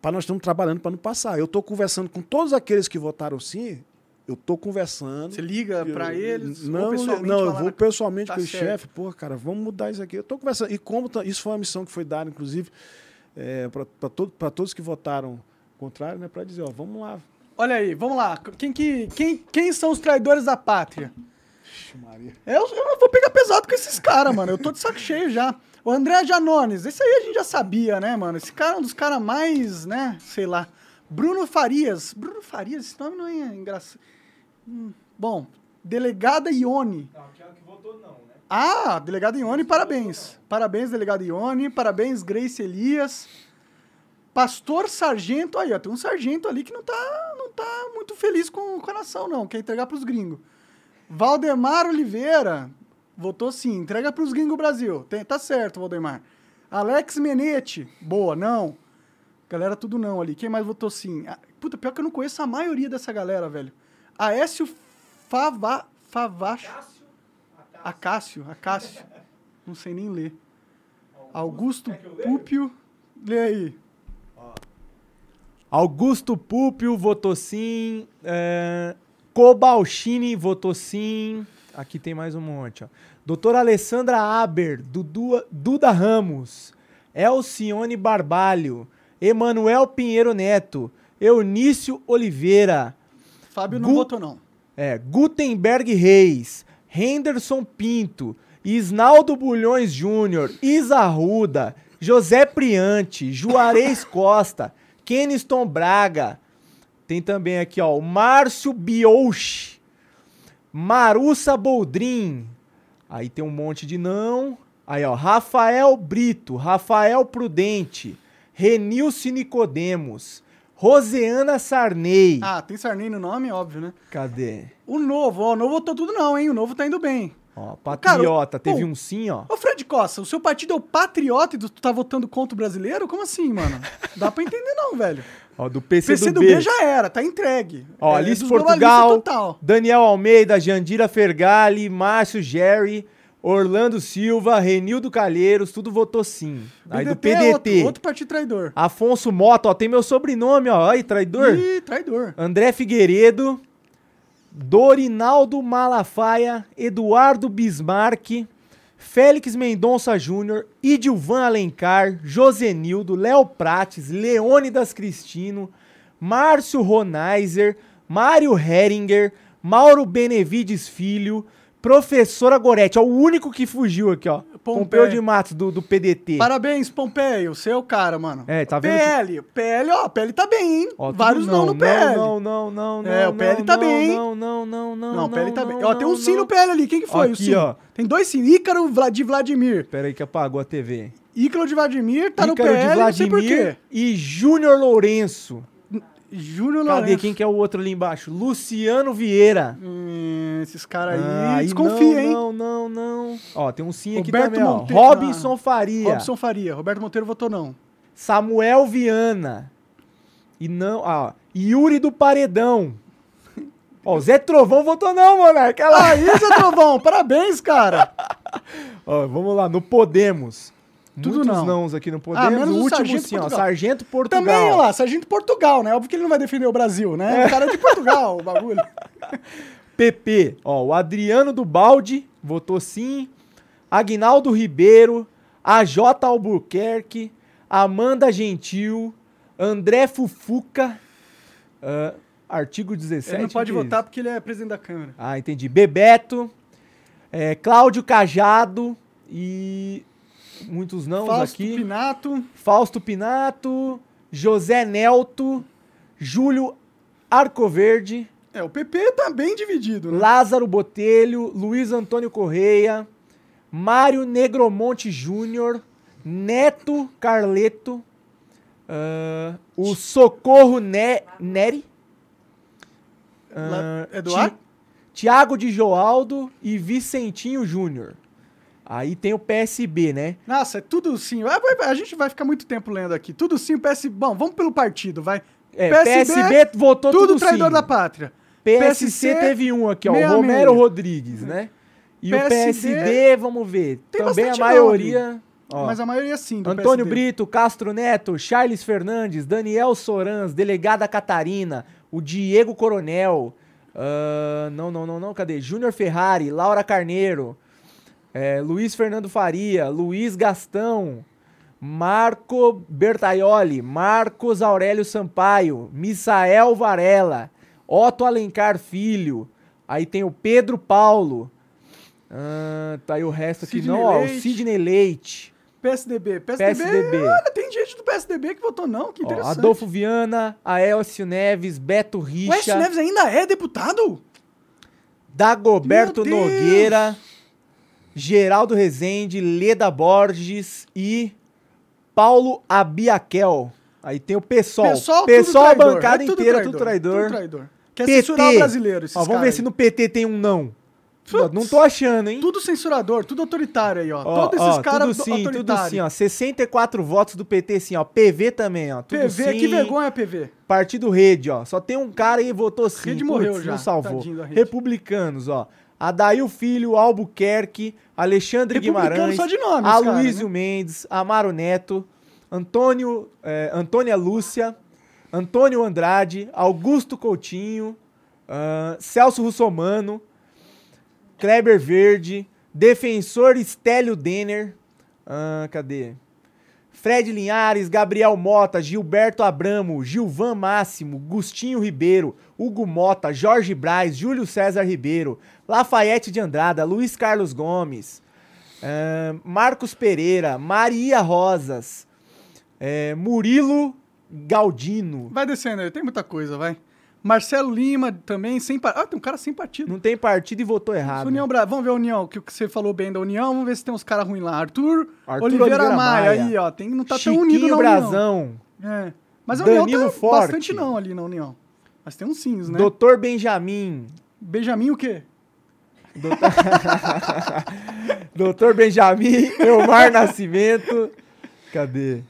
Para nós estamos trabalhando para não passar. Eu estou conversando com todos aqueles que votaram sim, eu estou conversando. Você liga pra Eu- eles? Não, não, eu vou pessoalmente Tá com o chefe, pô, cara, vamos mudar isso aqui. Eu tô conversando. E como tá- isso foi uma missão que foi dada, inclusive, é, para todo, pra todos que votaram contrário, né? Para dizer, ó, vamos lá. Olha aí, vamos lá. Quem, que, quem, quem são os traidores da pátria? Ixi, Maria. Eu, eu não vou pegar pesado com esses caras, mano. Eu tô de saco cheio já. O André Janones, esse aí a gente já sabia, né, mano? Esse cara é um dos caras mais, né, sei lá. Bruno Farias. Bruno Farias, esse nome não é engraçado. Hum, bom, delegada Ione. Não, aqui é o que votou não, né? Ah, delegado Ione, parabéns. Parabéns, delegado Ione. Parabéns, Grace Elias. Pastor Sargento, aí, ó, tem um sargento ali que não tá, não tá muito feliz com, a nação, não. Quer entregar pros gringos. Valdemar Oliveira, votou sim. Entrega pros gringos Brasil. Tem- tá certo, Valdemar. Alex Menete, boa, não. Galera, tudo não ali. Quem mais votou sim? Ah, puta, pior que eu não conheço a maioria dessa galera, velho. Aécio Fava, Favacho. Acácio, Acácio. Não sei nem ler. Augusto Púpio. Lê aí. Augusto Púpio votou sim. É... Cobalchini votou sim. Aqui tem mais um monte, ó. Doutora Alessandra Aber, Dudu, Duda Ramos, Elcione Barbalho, Emanuel Pinheiro Neto, Eunício Oliveira, Fábio não Gu- votou, não. é, Gutenberg Reis, Henderson Pinto, Isnaldo Bulhões Júnior, Isa Ruda, José Priante, Juarez Costa, Keniston Braga. Tem também aqui, ó, o Márcio Biouchi, Marussa Boldrin. Aí tem um monte de não. Aí, ó, Rafael Brito, Rafael Prudente, Renilce Nicodemos, Roseana Sarney. Ah, tem Sarney no nome, óbvio, né? Cadê? O novo, ó, o novo votou tudo não, hein? O novo tá indo bem. Ó, patriota, teve pô, um sim, ó. Ô, Fred Costa, o seu partido é o patriota e tu tá votando contra o brasileiro? Como assim, mano? Dá pra entender não, velho. Ó, do PC, PC do B. Já era, tá entregue. Ó, É Alice Portugal, Total. Daniel Almeida, Jandira Fergali, Márcio Jerry, Orlando Silva, Renildo Calheiros, tudo votou sim. Aí do PDT é outro, outro partido traidor. Afonso Mota, ó, tem meu sobrenome, ó. Aí, traidor. Ih, traidor. André Figueiredo, Dorinaldo Malafaia, Eduardo Bismarck, Félix Mendonça Júnior, Idilvan Alencar, Josenildo, Léo Prates, Leônidas Cristino, Márcio Ronaiser, Mário Heringer, Mauro Benevides Filho, Professora Gorete, é o único que fugiu aqui, ó. Pompeu. Pompeu de Matos, do, do PDT. Parabéns, Pompeio. Você é o cara, mano. É, tá vendo PL. PL, ó. PL tá bem, hein? Ó, Vários não, no PL. Não, não, não, não. É, o PL tá não, bem, hein? Não, não, não, não. Não, o PL tá bem. não, Ó, tem um não, sim não. no PL ali. Quem que foi o Aqui, sim? ó. Tem dois sim. Ícaro de Vladimir. Pera aí que apagou a TV. Ícaro de Vladimir tá Ícaro no PL, de não sei por quê. Vladimir e Júnior Lourenço. Júnior Cadê Lourenço. quem que é o outro ali embaixo? Luciano Vieira. Hum, esses caras aí, Ah, desconfia, não, hein? Não, não, não. Ó, tem um sim aqui Roberto também, ó. Monteiro. Robinson Ah, Faria. Robson Faria. Roberto Monteiro votou não. Samuel Viana. E não, ó. Yuri do Paredão. Ó, o Zé Trovão votou não, Monarca. Olha lá. Aí, Zé Trovão, parabéns, cara. Ó, vamos lá, no Podemos. Tudo Muitos não. nãos aqui no Ah, Podemos. menos o o último Sargento sim, ó. Sargento Portugal. Também, olha lá, Sargento Portugal, né? Óbvio que ele não vai defender o Brasil, né? O cara é de Portugal, o bagulho. PP, ó, o Adriano do Balde votou sim. Agnaldo Ribeiro, AJ Albuquerque, Amanda Gentil, André Fufuca, ah, artigo 17. Ele não pode é votar porque ele é presidente da Câmara. Ah, entendi. Bebeto, é, Cláudio Cajado e muitos não Fausto aqui. Pinato. Fausto Pinato, José Nelto, Júlio Arcoverde, É, o PP tá bem dividido, né? Lázaro Botelho, Luiz Antônio Correia, Mário Negromonte Júnior, Neto Carleto, ah, o Socorro ne Neri, Eduardo? Ti- Tiago de Joaldo e Vicentinho Júnior. Aí tem o PSB, né? Nossa, é tudo sim. Ah, A gente vai ficar muito tempo lendo aqui. Tudo sim, o PSB. Bom, vamos pelo partido, vai. É, PSB, votou tudo tudo traidor sim. da pátria. PSC, PSC, teve um aqui, ó, o meia Romero meia. Rodrigues, né? E o PSD, PSD, vamos ver. tem Também a maioria. ó, Mas a maioria sim, Antônio PSD. Brito, Castro Neto, Charles Fernandes, Daniel Sorans, delegada Catarina, o Diego Coronel. ah, não, não, não, não, cadê? Júnior Ferrari, Laura Carneiro, é, Luiz Fernando Faria, Luiz Gastão, Marco Bertaioli, Marcos Aurélio Sampaio, Misael Varela, Otto Alencar Filho, aí tem o Pedro Paulo, ah, tá aí o resto aqui Sidney não, ó, o. Sidney Leite, PSDB. PSDB. PSDB. Olha, tem gente do PSDB que votou não, que ó, interessante. Adolfo Viana, Aélcio Neves, Beto O Écio Richa, Neves ainda é deputado? Dagoberto! Nogueira, Geraldo Rezende, Leda Borges e Paulo Abiaquel. Aí tem o pessoal. Pessoal, pessoal tudo bancada É inteira, traidor, tudo traidor. Tudo traidor. Quer PT. censurar o brasileiro, esses Ó, vamos ver aí. se no PT tem um não. Putz. Não tô achando, hein? Tudo censurador, tudo autoritário aí, ó. Ó, Todos esses caras tudo sim, tudo sim, ó. 64 votos do PT, sim, ó. PV também, ó. Tudo PV, sim. que vergonha, PV. Partido Rede, ó. Só tem um cara aí votou sim. Rede Putz, morreu já, Não salvou. Republicanos, ó. Adail Filho, Albuquerque, Alexandre Guimarães, só de nome, os Aloysio cara, né? Mendes, Amaro Neto, Antônio, eh, Antônia Lúcia, Antônio Andrade, Augusto Coutinho, ah, Celso Russomano, Kleber Verde, Defensor Estélio Denner, ah, cadê? Fred Linhares, Gabriel Mota, Gilberto Abramo, Gilvan Máximo, Gustinho Ribeiro, Hugo Mota, Jorge Braz, Júlio César Ribeiro, Lafayette de Andrada, Luiz Carlos Gomes, ah, Marcos Pereira, Maria Rosas, eh, Murilo Galdino. Vai descendo aí, tem muita coisa, vai. Marcelo Lima também, sem partido. Ah, tem um cara sem partido. Não tem partido e votou errado. União Bra... Vamos ver a União, o que você falou bem da União. Vamos ver se tem uns caras ruins lá. Arthur, Arthur Oliveira, Oliveira Maia, Maia. aí, ó. Tem, não tá Chiquinho tão unido na União. Brazão, É. Mas a Danilo União tá Forte. bastante não ali na União. Mas tem uns sims, né? Doutor Benjamin, Benjamin o quê? Doutor... Doutor Benjamin Elmar Nascimento. Cadê?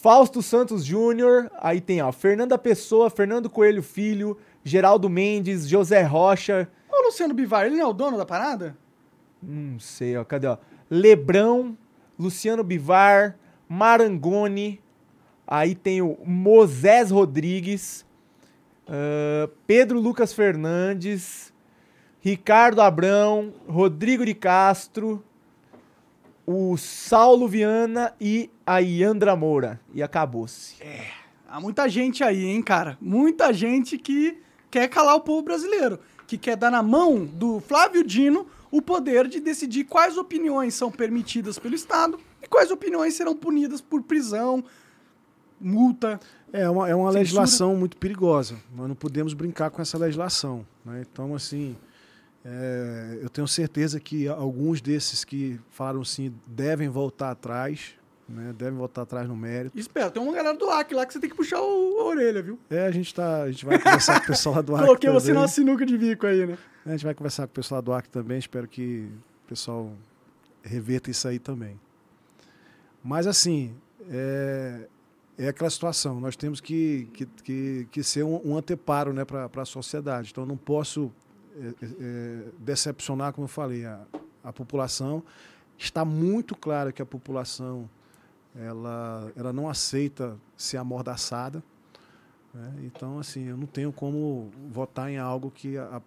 Fausto Santos Júnior. Aí tem, ó, Fernanda Pessoa, Fernando Coelho Filho, Geraldo Mendes, José Rocha. O Luciano Bivar, ele não é o dono da parada? Não sei, ó. Cadê, ó? Lebrão, Luciano Bivar, Marangoni. Aí tem o Moisés Rodrigues, uh, Pedro Lucas Fernandes, Ricardo Abrão, Rodrigo de Castro, o Saulo Viana e a Yandra Moura. E acabou-se. Há muita gente aí, hein, cara? Muita gente que quer calar o povo brasileiro. Que quer dar na mão do Flávio Dino o poder de decidir quais opiniões são permitidas pelo Estado e quais opiniões serão punidas por prisão, multa. É uma, é uma Censura. legislação muito perigosa. Nós não podemos brincar com essa legislação. né? Então, assim, é, eu tenho certeza que alguns desses que falaram sim devem voltar atrás, né? devem voltar atrás no mérito. Espera, tem uma galera do Acre lá que você tem que puxar o- a orelha, viu? É, a gente, tá, a gente vai conversar com o pessoal lá do Acre Coloquei você numa sinuca de bico aí, né? A gente vai conversar com o pessoal lá do Acre também. Espero que o pessoal reverta isso aí também. Mas, assim, é, é aquela situação. Nós temos que, que, que, que ser um, um anteparo né, para a sociedade. Então, eu não posso decepcionar, como eu falei, a, a população. Está muito claro que a população ela, ela não aceita ser amordaçada. né? Então, assim, eu não tenho como votar em algo que a, a-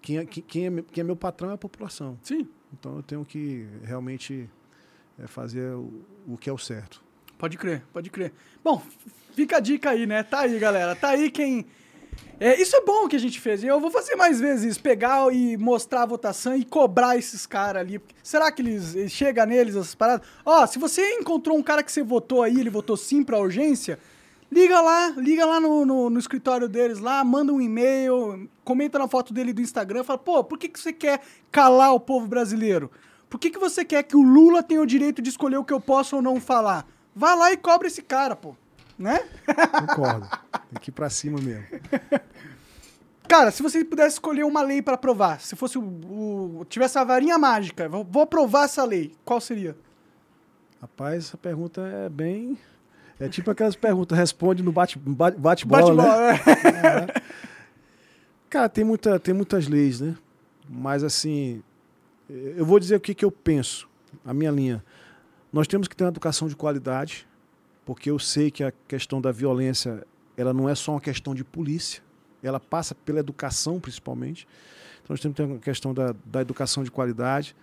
quem, é, que- quem, é, meu- quem é meu patrão é a população. Sim, Então eu tenho que realmente é, fazer o, o que é o certo. pode crer, pode crer. Bom, fica a dica aí, né? Tá aí, galera. Tá aí quem. É, isso é bom que a gente fez. Eu vou fazer mais vezes isso, pegar e mostrar a votação e cobrar esses caras ali. Será que eles, chega neles essas paradas? Ó, se você encontrou um cara que você votou aí, ele votou sim pra urgência, liga lá, liga lá no, no, no escritório deles lá, manda um e-mail, comenta na foto dele do Instagram, fala, pô, por que, que você quer calar o povo brasileiro? Por que, que você quer que o Lula tenha o direito de escolher o que eu posso ou não falar? Vai lá e cobra esse cara, pô. Né? Concordo. Tem que ir pra cima mesmo. Cara, se você pudesse escolher uma lei pra aprovar, se fosse o, o- tivesse a varinha mágica, vou, aprovar essa lei, qual seria? Rapaz, essa pergunta é bem. É tipo aquelas perguntas, responde no bate- bate- bate-bola, né? Bate-bola, né? Cara, tem, muita, tem muitas leis, né? Mas assim, eu vou dizer o que, que eu penso, a minha linha. Nós temos que ter uma educação de qualidade, porque eu sei que a questão da violência, ela não é só uma questão de polícia, ela passa pela educação principalmente. Então nós temos que ter uma questão da, da educação de qualidade.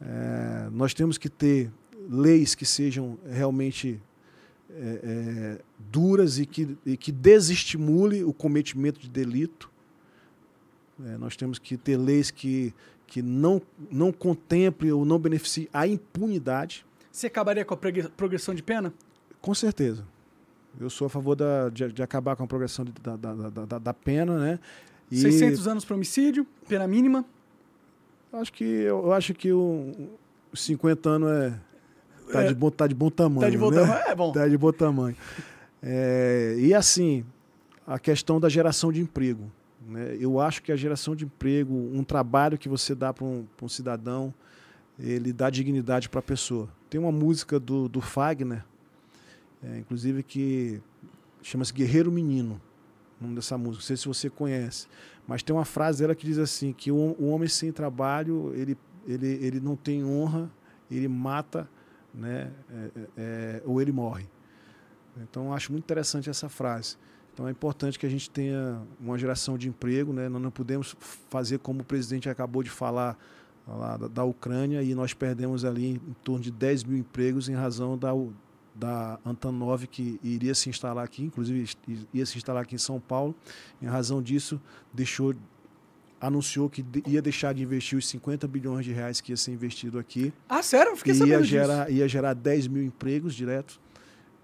É, nós temos que ter leis que sejam realmente é, é, duras e que, e que desestimule o cometimento de delito. É, nós temos que ter leis que, que não, não contemplem ou não beneficiem a impunidade. Você acabaria com a progressão de pena? Com certeza. Eu sou a favor da, de, de acabar com a progressão de- da, da, da, da- pena, né? E 600 anos para homicídio, pena mínima. acho que eu, acho que o, os 50 anos é tá, É. de, bom, tá de bom tamanho. Tá de bom né? tamanho, é bom. Tá de bom tamanho. É, e assim, a questão da geração de emprego. Né? Eu acho que a geração de emprego, um trabalho que você dá para um, um cidadão, ele dá dignidade para a pessoa. Tem uma música do, do Fagner, é, inclusive que chama-se Guerreiro Menino, o nome dessa música. Não sei se você conhece, mas tem uma frase dela que diz assim, que o, o homem sem trabalho, ele, ele, ele não tem honra, ele mata, né, é, é, é, ou ele morre. Então, acho muito interessante essa frase. Então, é importante que a gente tenha uma geração de emprego. Né? Nós não podemos fazer como o presidente acabou de falar lá da, da Ucrânia e nós perdemos ali em torno de 10 mil empregos em razão da, da Antonov que iria se instalar aqui, inclusive ia se instalar aqui em São Paulo. Em razão disso, deixou anunciou que ia deixar de investir os 50 bilhões de reais que ia ser investido aqui Ah, sério? Eu fiquei sabendo ia disso. gerar, ia gerar 10 mil empregos direto.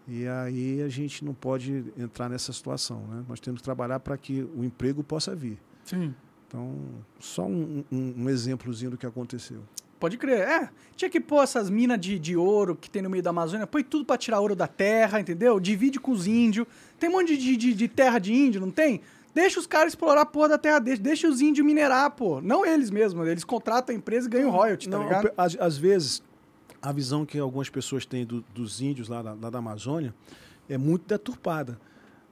E aí a gente não pode entrar nessa situação. Né? Nós temos que trabalhar para que o emprego possa vir. Sim. Então, só um, um, um exemplozinho do que aconteceu. Pode crer. É, tinha que pôr essas minas de, de ouro que tem no meio da Amazônia, põe tudo pra tirar ouro da terra, entendeu? Divide com os índios. Tem um monte de, de, de terra de índio, não tem? Deixa os caras explorar a porra da terra deles. Deixa os índios minerar, pô. Não eles mesmos. Eles contratam a empresa e ganham royalty, tá Não, ligado? às, às vezes, a visão que algumas pessoas têm do- dos índios lá da, lá da Amazônia é muito deturpada.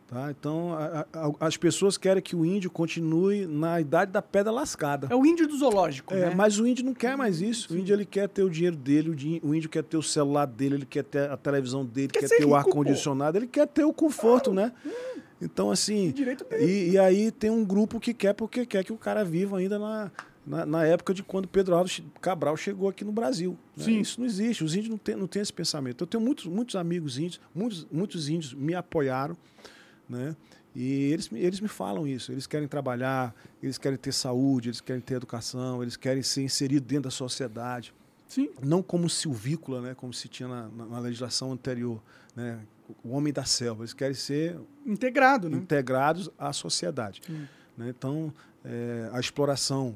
Tá? Então, a- a- as pessoas querem que o índio continue na idade da pedra lascada. É o índio do zoológico, É, né? mas o índio não quer mais isso. O índio ele quer ter o dinheiro dele, o, o índio quer ter o celular dele, ele quer ter a televisão dele, Quer quer, ter o rico, ar-condicionado, ele quer ter o conforto, né? Então, assim. E, e aí tem um grupo que quer porque quer que o cara viva ainda na, na, na época de quando Pedro Alves Cabral chegou aqui no Brasil. né? Sim. Isso não existe. Os índios não têm não tem esse pensamento. Eu tenho muitos, muitos amigos índios, muitos, muitos índios me apoiaram, né? E eles, me- eles me falam isso. Eles querem trabalhar, eles querem ter saúde, eles querem ter educação, eles querem ser inseridos dentro da sociedade. Sim. Não como silvícola, né? como se tinha na, na- na legislação anterior. Né? O homem da selva. Eles querem ser Integrado, né? integrados à sociedade. Hum. né? Então, é, a exploração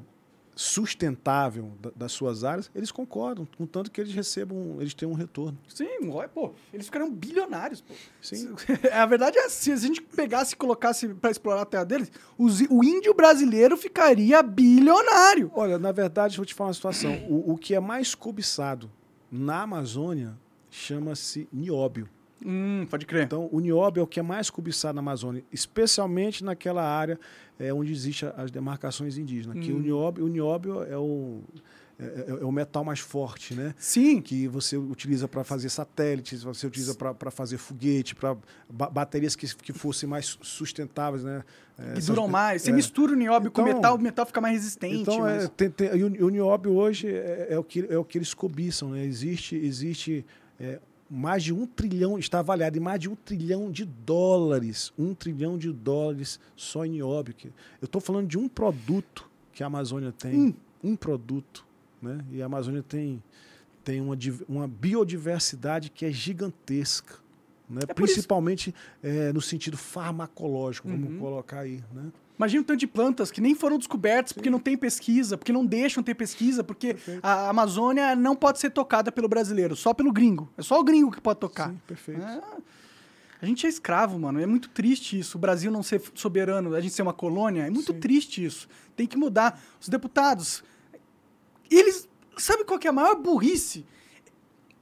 sustentável da- das suas áreas, eles concordam, contanto que eles recebam, eles tenham um retorno. Sim, ó, pô. Eles ficaram bilionários, pô. Sim. A verdade é assim, se a gente pegasse e colocasse pra explorar a terra deles, os- o índio brasileiro ficaria bilionário. Olha, na verdade, vou te falar uma situação. O, o que é mais cobiçado na Amazônia chama-se nióbio. Hum, pode crer. Então, o nióbio é o que é mais cobiçado na Amazônia, especialmente naquela área é, onde existem as demarcações indígenas. Que o Hum. nióbio, o nióbio é o, é, é- é o metal mais forte, né? Sim, que você utiliza para fazer satélites, você utiliza para fazer foguete, para baterias que, que fossem mais sustentáveis, né? É, que duram mais. Você é. mistura o nióbio com Então- metal, o metal fica mais resistente. Então, mas... é, tem- tem- e o, o nióbio hoje é, o que, é o que eles cobiçam, né? Existe, existe mais de um trilhão, está avaliado em mais de um trilhão de dólares, um trilhão de dólares só em nióbio. Eu estou falando de um produto que a Amazônia tem, Hum. um produto, né? E a Amazônia tem, tem uma, uma biodiversidade que é gigantesca. Né? É Principalmente é, no sentido farmacológico, Uhum. vamos colocar aí. Né? Imagina o tanto de plantas que nem foram descobertas porque não tem pesquisa, porque não deixam ter pesquisa, porque Perfeito. a Amazônia não pode ser tocada pelo brasileiro, só pelo gringo. É só o gringo que pode tocar. Sim, perfeito. Ah, a gente é escravo, mano. É muito triste isso. O Brasil não ser soberano, a gente ser uma colônia. É muito Sim. triste isso. Tem que mudar. Os deputados, eles. Sabe qual é a maior burrice?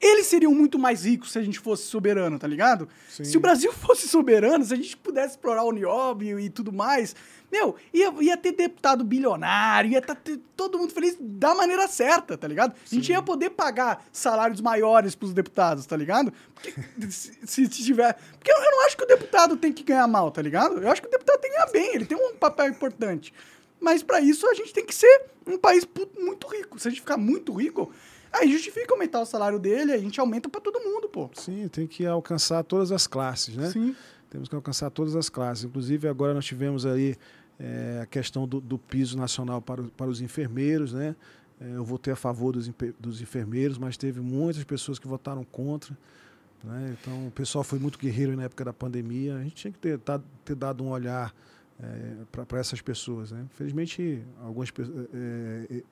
Eles seriam muito mais ricos se a gente fosse soberano, tá ligado? Sim. Se o Brasil fosse soberano, se a gente pudesse explorar o nióbio e tudo mais, meu, ia, ia ter deputado bilionário, ia estar todo mundo feliz da maneira certa, tá ligado? A gente ia poder pagar salários maiores pros deputados, tá ligado? Porque, se, se tiver. Porque eu, eu não acho que o deputado tem que ganhar mal, tá ligado? Eu acho que o deputado tem que ganhar bem, ele tem um papel importante. Mas pra isso a gente tem que ser um país muito rico. Se a gente ficar muito rico, aí justifica aumentar o salário dele, a gente aumenta pra todo mundo, pô. Sim, tem que alcançar todas as classes, né? Sim. Temos que alcançar todas as classes. Inclusive, agora nós tivemos aí eh, a questão do, do piso nacional para, para os enfermeiros, né? Eh, eu votei a favor dos, dos enfermeiros, mas teve muitas pessoas que votaram contra. Né? Então, o pessoal foi muito guerreiro na época da pandemia. A gente tinha que ter, ter dado um olhar para essas pessoas. Né? Infelizmente, algumas pessoas eh, eh,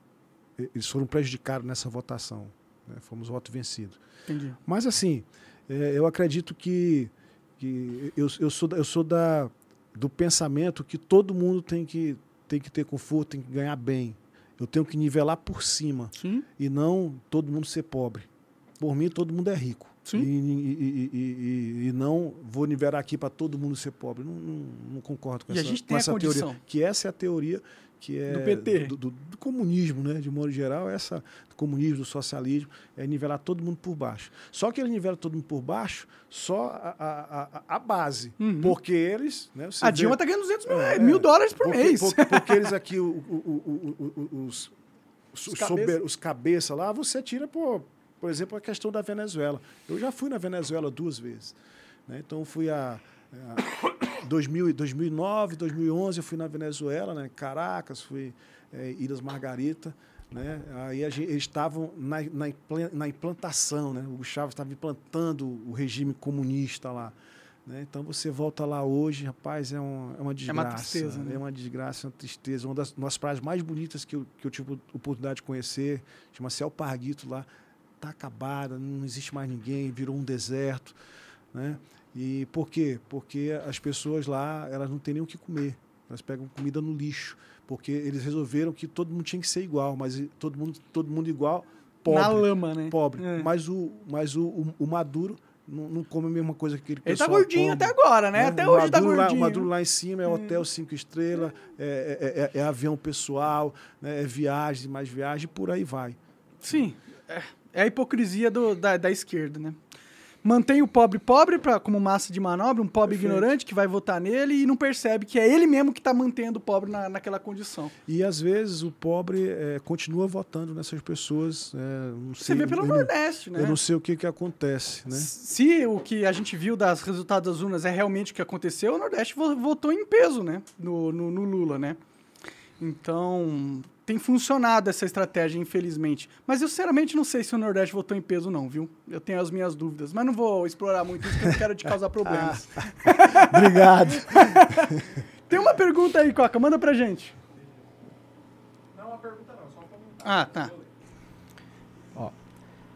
eles foram prejudicados nessa votação. Né? Fomos voto vencido. Entendi. Mas assim, é, eu acredito que, que eu, eu sou, eu sou da, do pensamento que todo mundo tem que, tem que ter conforto, tem que ganhar bem. Eu tenho que nivelar por cima Sim. e não todo mundo ser pobre. Por mim, todo mundo é rico. E, e- e- e- não vou nivelar aqui para todo mundo ser pobre. Não, não- não concordo com E a essa, gente com tem a essa condição. teoria. Que essa é a teoria que é Do PT. Do, do- do comunismo, né? De modo geral, essa do comunismo, do socialismo, é nivelar todo mundo por baixo. Só que ele nivela todo mundo por baixo, só a, a, a- base. Uhum. Porque eles. Né, você A Dilma tá ganhando 200 mil, É, mil dólares por porque, mês. Porque, porque eles aqui, o- o- o- os, os, Os sober- cabeça. os cabeça lá, você tira, por, por exemplo, a questão da Venezuela. Eu já fui na Venezuela duas vezes. né? Então, fui a. a 2000, e 2009, 2011, eu fui na Venezuela, né? Caracas, fui é, Ilhas Margarita. Né? Aí gente, eles estavam na, na, na implantação, né? o Chávez estava implantando o regime comunista lá. Né? Então você volta lá hoje, rapaz, é, um, é uma desgraça. tristeza, né? É uma desgraça, é uma tristeza. Uma das, uma praias mais bonitas que eu, que eu tive a oportunidade de conhecer, chama-se El Parguito lá, está acabada, não existe mais ninguém, virou um deserto. Né? E por quê? Porque as pessoas lá, elas não têm nem o que comer. Nós pegamos comida no lixo, porque eles resolveram que todo mundo tinha que ser igual, mas todo mundo, todo mundo igual, pobre. Na lama, né? Pobre. É. Mas, o, mas o, o, o Maduro não, não come a mesma coisa que ele Ele tá gordinho até agora, né? Até hoje tá Lá, gordinho. o Maduro lá em cima é hotel cinco estrelas, é, é- é- é avião pessoal, né, é viagem, mais viagem, por aí vai. Sim. É, é a hipocrisia do- da, da esquerda, né? Mantém o pobre pobre pra, como massa de manobra, um pobre Perfeito. ignorante que vai votar nele e não percebe que é ele mesmo que tá mantendo o pobre na, naquela condição. E às vezes o pobre é, continua votando nessas pessoas. é, Você sei, vê pelo eu não- Nordeste, né? Eu não sei o que, que acontece, né? Se o que a gente viu das resultados das urnas é realmente o que aconteceu, o Nordeste vo- votou em peso, né? No, no, no Lula, né? Então, tem funcionado essa estratégia, infelizmente. Mas eu, sinceramente, não sei se o Nordeste votou em peso, não, viu? Eu tenho as minhas dúvidas. Mas não vou explorar muito isso, porque eu não quero te causar problemas. Obrigado. Tem uma pergunta aí, Coca. Manda pra gente. Não, uma pergunta não, só um comentário. Ah, tá.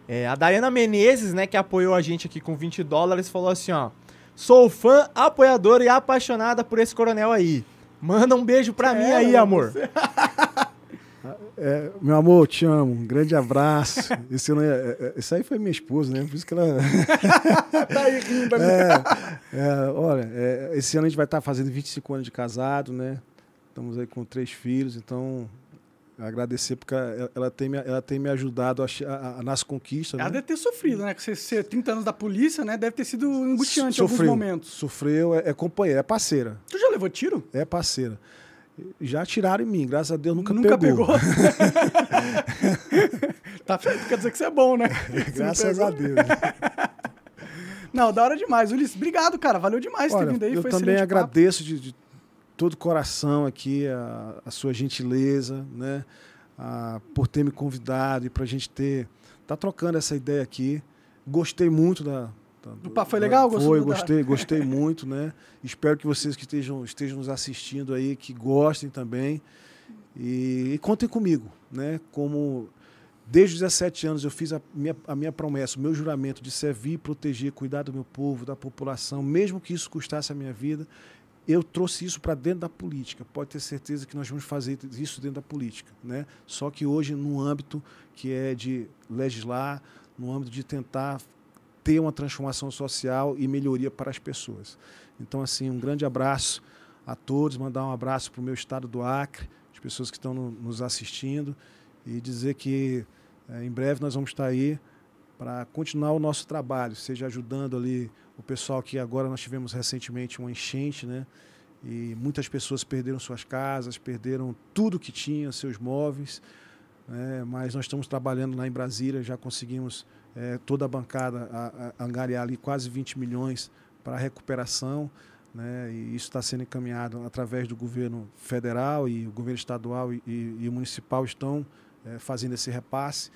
É, a Dayana Menezes, né, que apoiou a gente aqui com 20 dólares, falou assim, ó. Sou fã, apoiadora e apaixonada por esse coronel aí. Manda um beijo pra mim É, aí, você- amor. É, meu amor, te amo. Um grande abraço. Esse, ano é- é- é- esse aí foi minha esposa, né? Por isso que ela. Tá aí rindo. né? É, é, olha, é, esse ano a gente vai estar fazendo 25 anos de casado, né? Estamos aí com três filhos, então agradecer porque ela, ela tem, me, ela tem me ajudado a, a- a- nas conquistas. Ela né? deve ter sofrido, né? Você ser 30 anos da polícia, né? Deve ter sido angustiante em alguns Sofreu, momentos. Sofreu, é, é companheira, é parceira. Tu já levou tiro? É parceira. Já atiraram em mim, graças a Deus nunca, Nunca pegou. pegou. tá feito, quer dizer que você é bom, né? Graças a Deus. Não, da hora demais. Ulisses, obrigado, cara. Valeu demais ter Olha, vindo aí. eu Foi também agradeço de, de todo o coração aqui a, a sua gentileza, né? a- por ter me convidado e para a gente ter tá trocando essa ideia aqui. Gostei muito da, da- Do papo foi da- legal? Gostou Foi, gostei, gostei muito, né? Espero que vocês que estejam, estejam nos assistindo aí, que gostem também. E, e contem comigo, né? Como desde os 17 anos eu fiz a minha, a minha promessa, o meu juramento de servir, proteger, cuidar do meu povo, da população, mesmo que isso custasse a minha vida. Eu trouxe isso para dentro da política. Pode ter certeza que nós vamos fazer isso dentro da política, né? Só que hoje no âmbito que é de legislar, no âmbito de tentar ter uma transformação social e melhoria para as pessoas. Então, assim, um grande abraço a todos, mandar um abraço para o meu estado do Acre, as pessoas que estão no- nos assistindo, e dizer que eh, em breve nós vamos estar aí para continuar o nosso trabalho, seja ajudando ali o pessoal que agora nós tivemos recentemente uma enchente, né? E muitas pessoas perderam suas casas, perderam tudo que tinham, seus móveis. né? mas nós estamos trabalhando lá em Brasília, já conseguimos eh, toda a bancada a, a angariar ali quase 20 milhões para recuperação. Né? E isso está sendo encaminhado através do governo federal e o governo estadual e, e- e municipal estão eh, fazendo esse repasse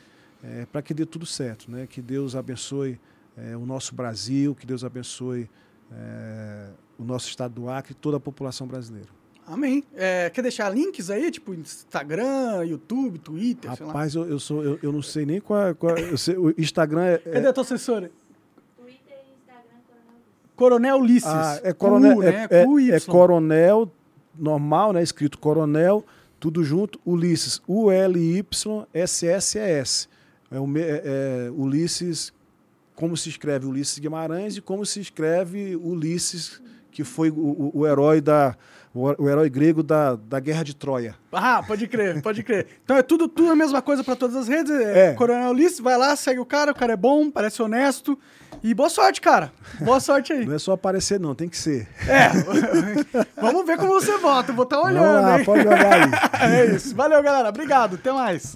para que dê tudo certo. Né? Que Deus abençoe eh, o nosso Brasil, que Deus abençoe eh, o nosso estado do Acre e toda a população brasileira. Amém. É, quer deixar links aí? Tipo Instagram, YouTube, Twitter, sei lá. Rapaz, eu, eu, sou, eu, eu não sei nem qual, é- qual é- eu sei, o Instagram é, é- Cadê a tua assessora? Twitter e Instagram, Coronel. Coronel Ulisses. Ah, é coronel, Com U, é, né? é- Y. é coronel normal, né? Escrito coronel, tudo junto, Ulisses, U L Y S S S. É, o me- é- é Ulisses, como se escreve Ulisses Guimarães e como se escreve Ulisses, que foi o, o- o herói da o, herói grego da, da Guerra de Troia. Ah, pode crer, pode crer. Então é tudo, tudo a mesma coisa pra todas as redes. É. É. Coronel Ulisses, vai lá, segue o cara, o cara é bom, parece honesto. E boa sorte, cara. Boa sorte aí. Não é só aparecer, não, tem que ser. É. Vamos ver como você vota. Vou estar olhando, Vamos lá, hein? pode jogar aí. É isso. Valeu, galera. Obrigado. Até mais.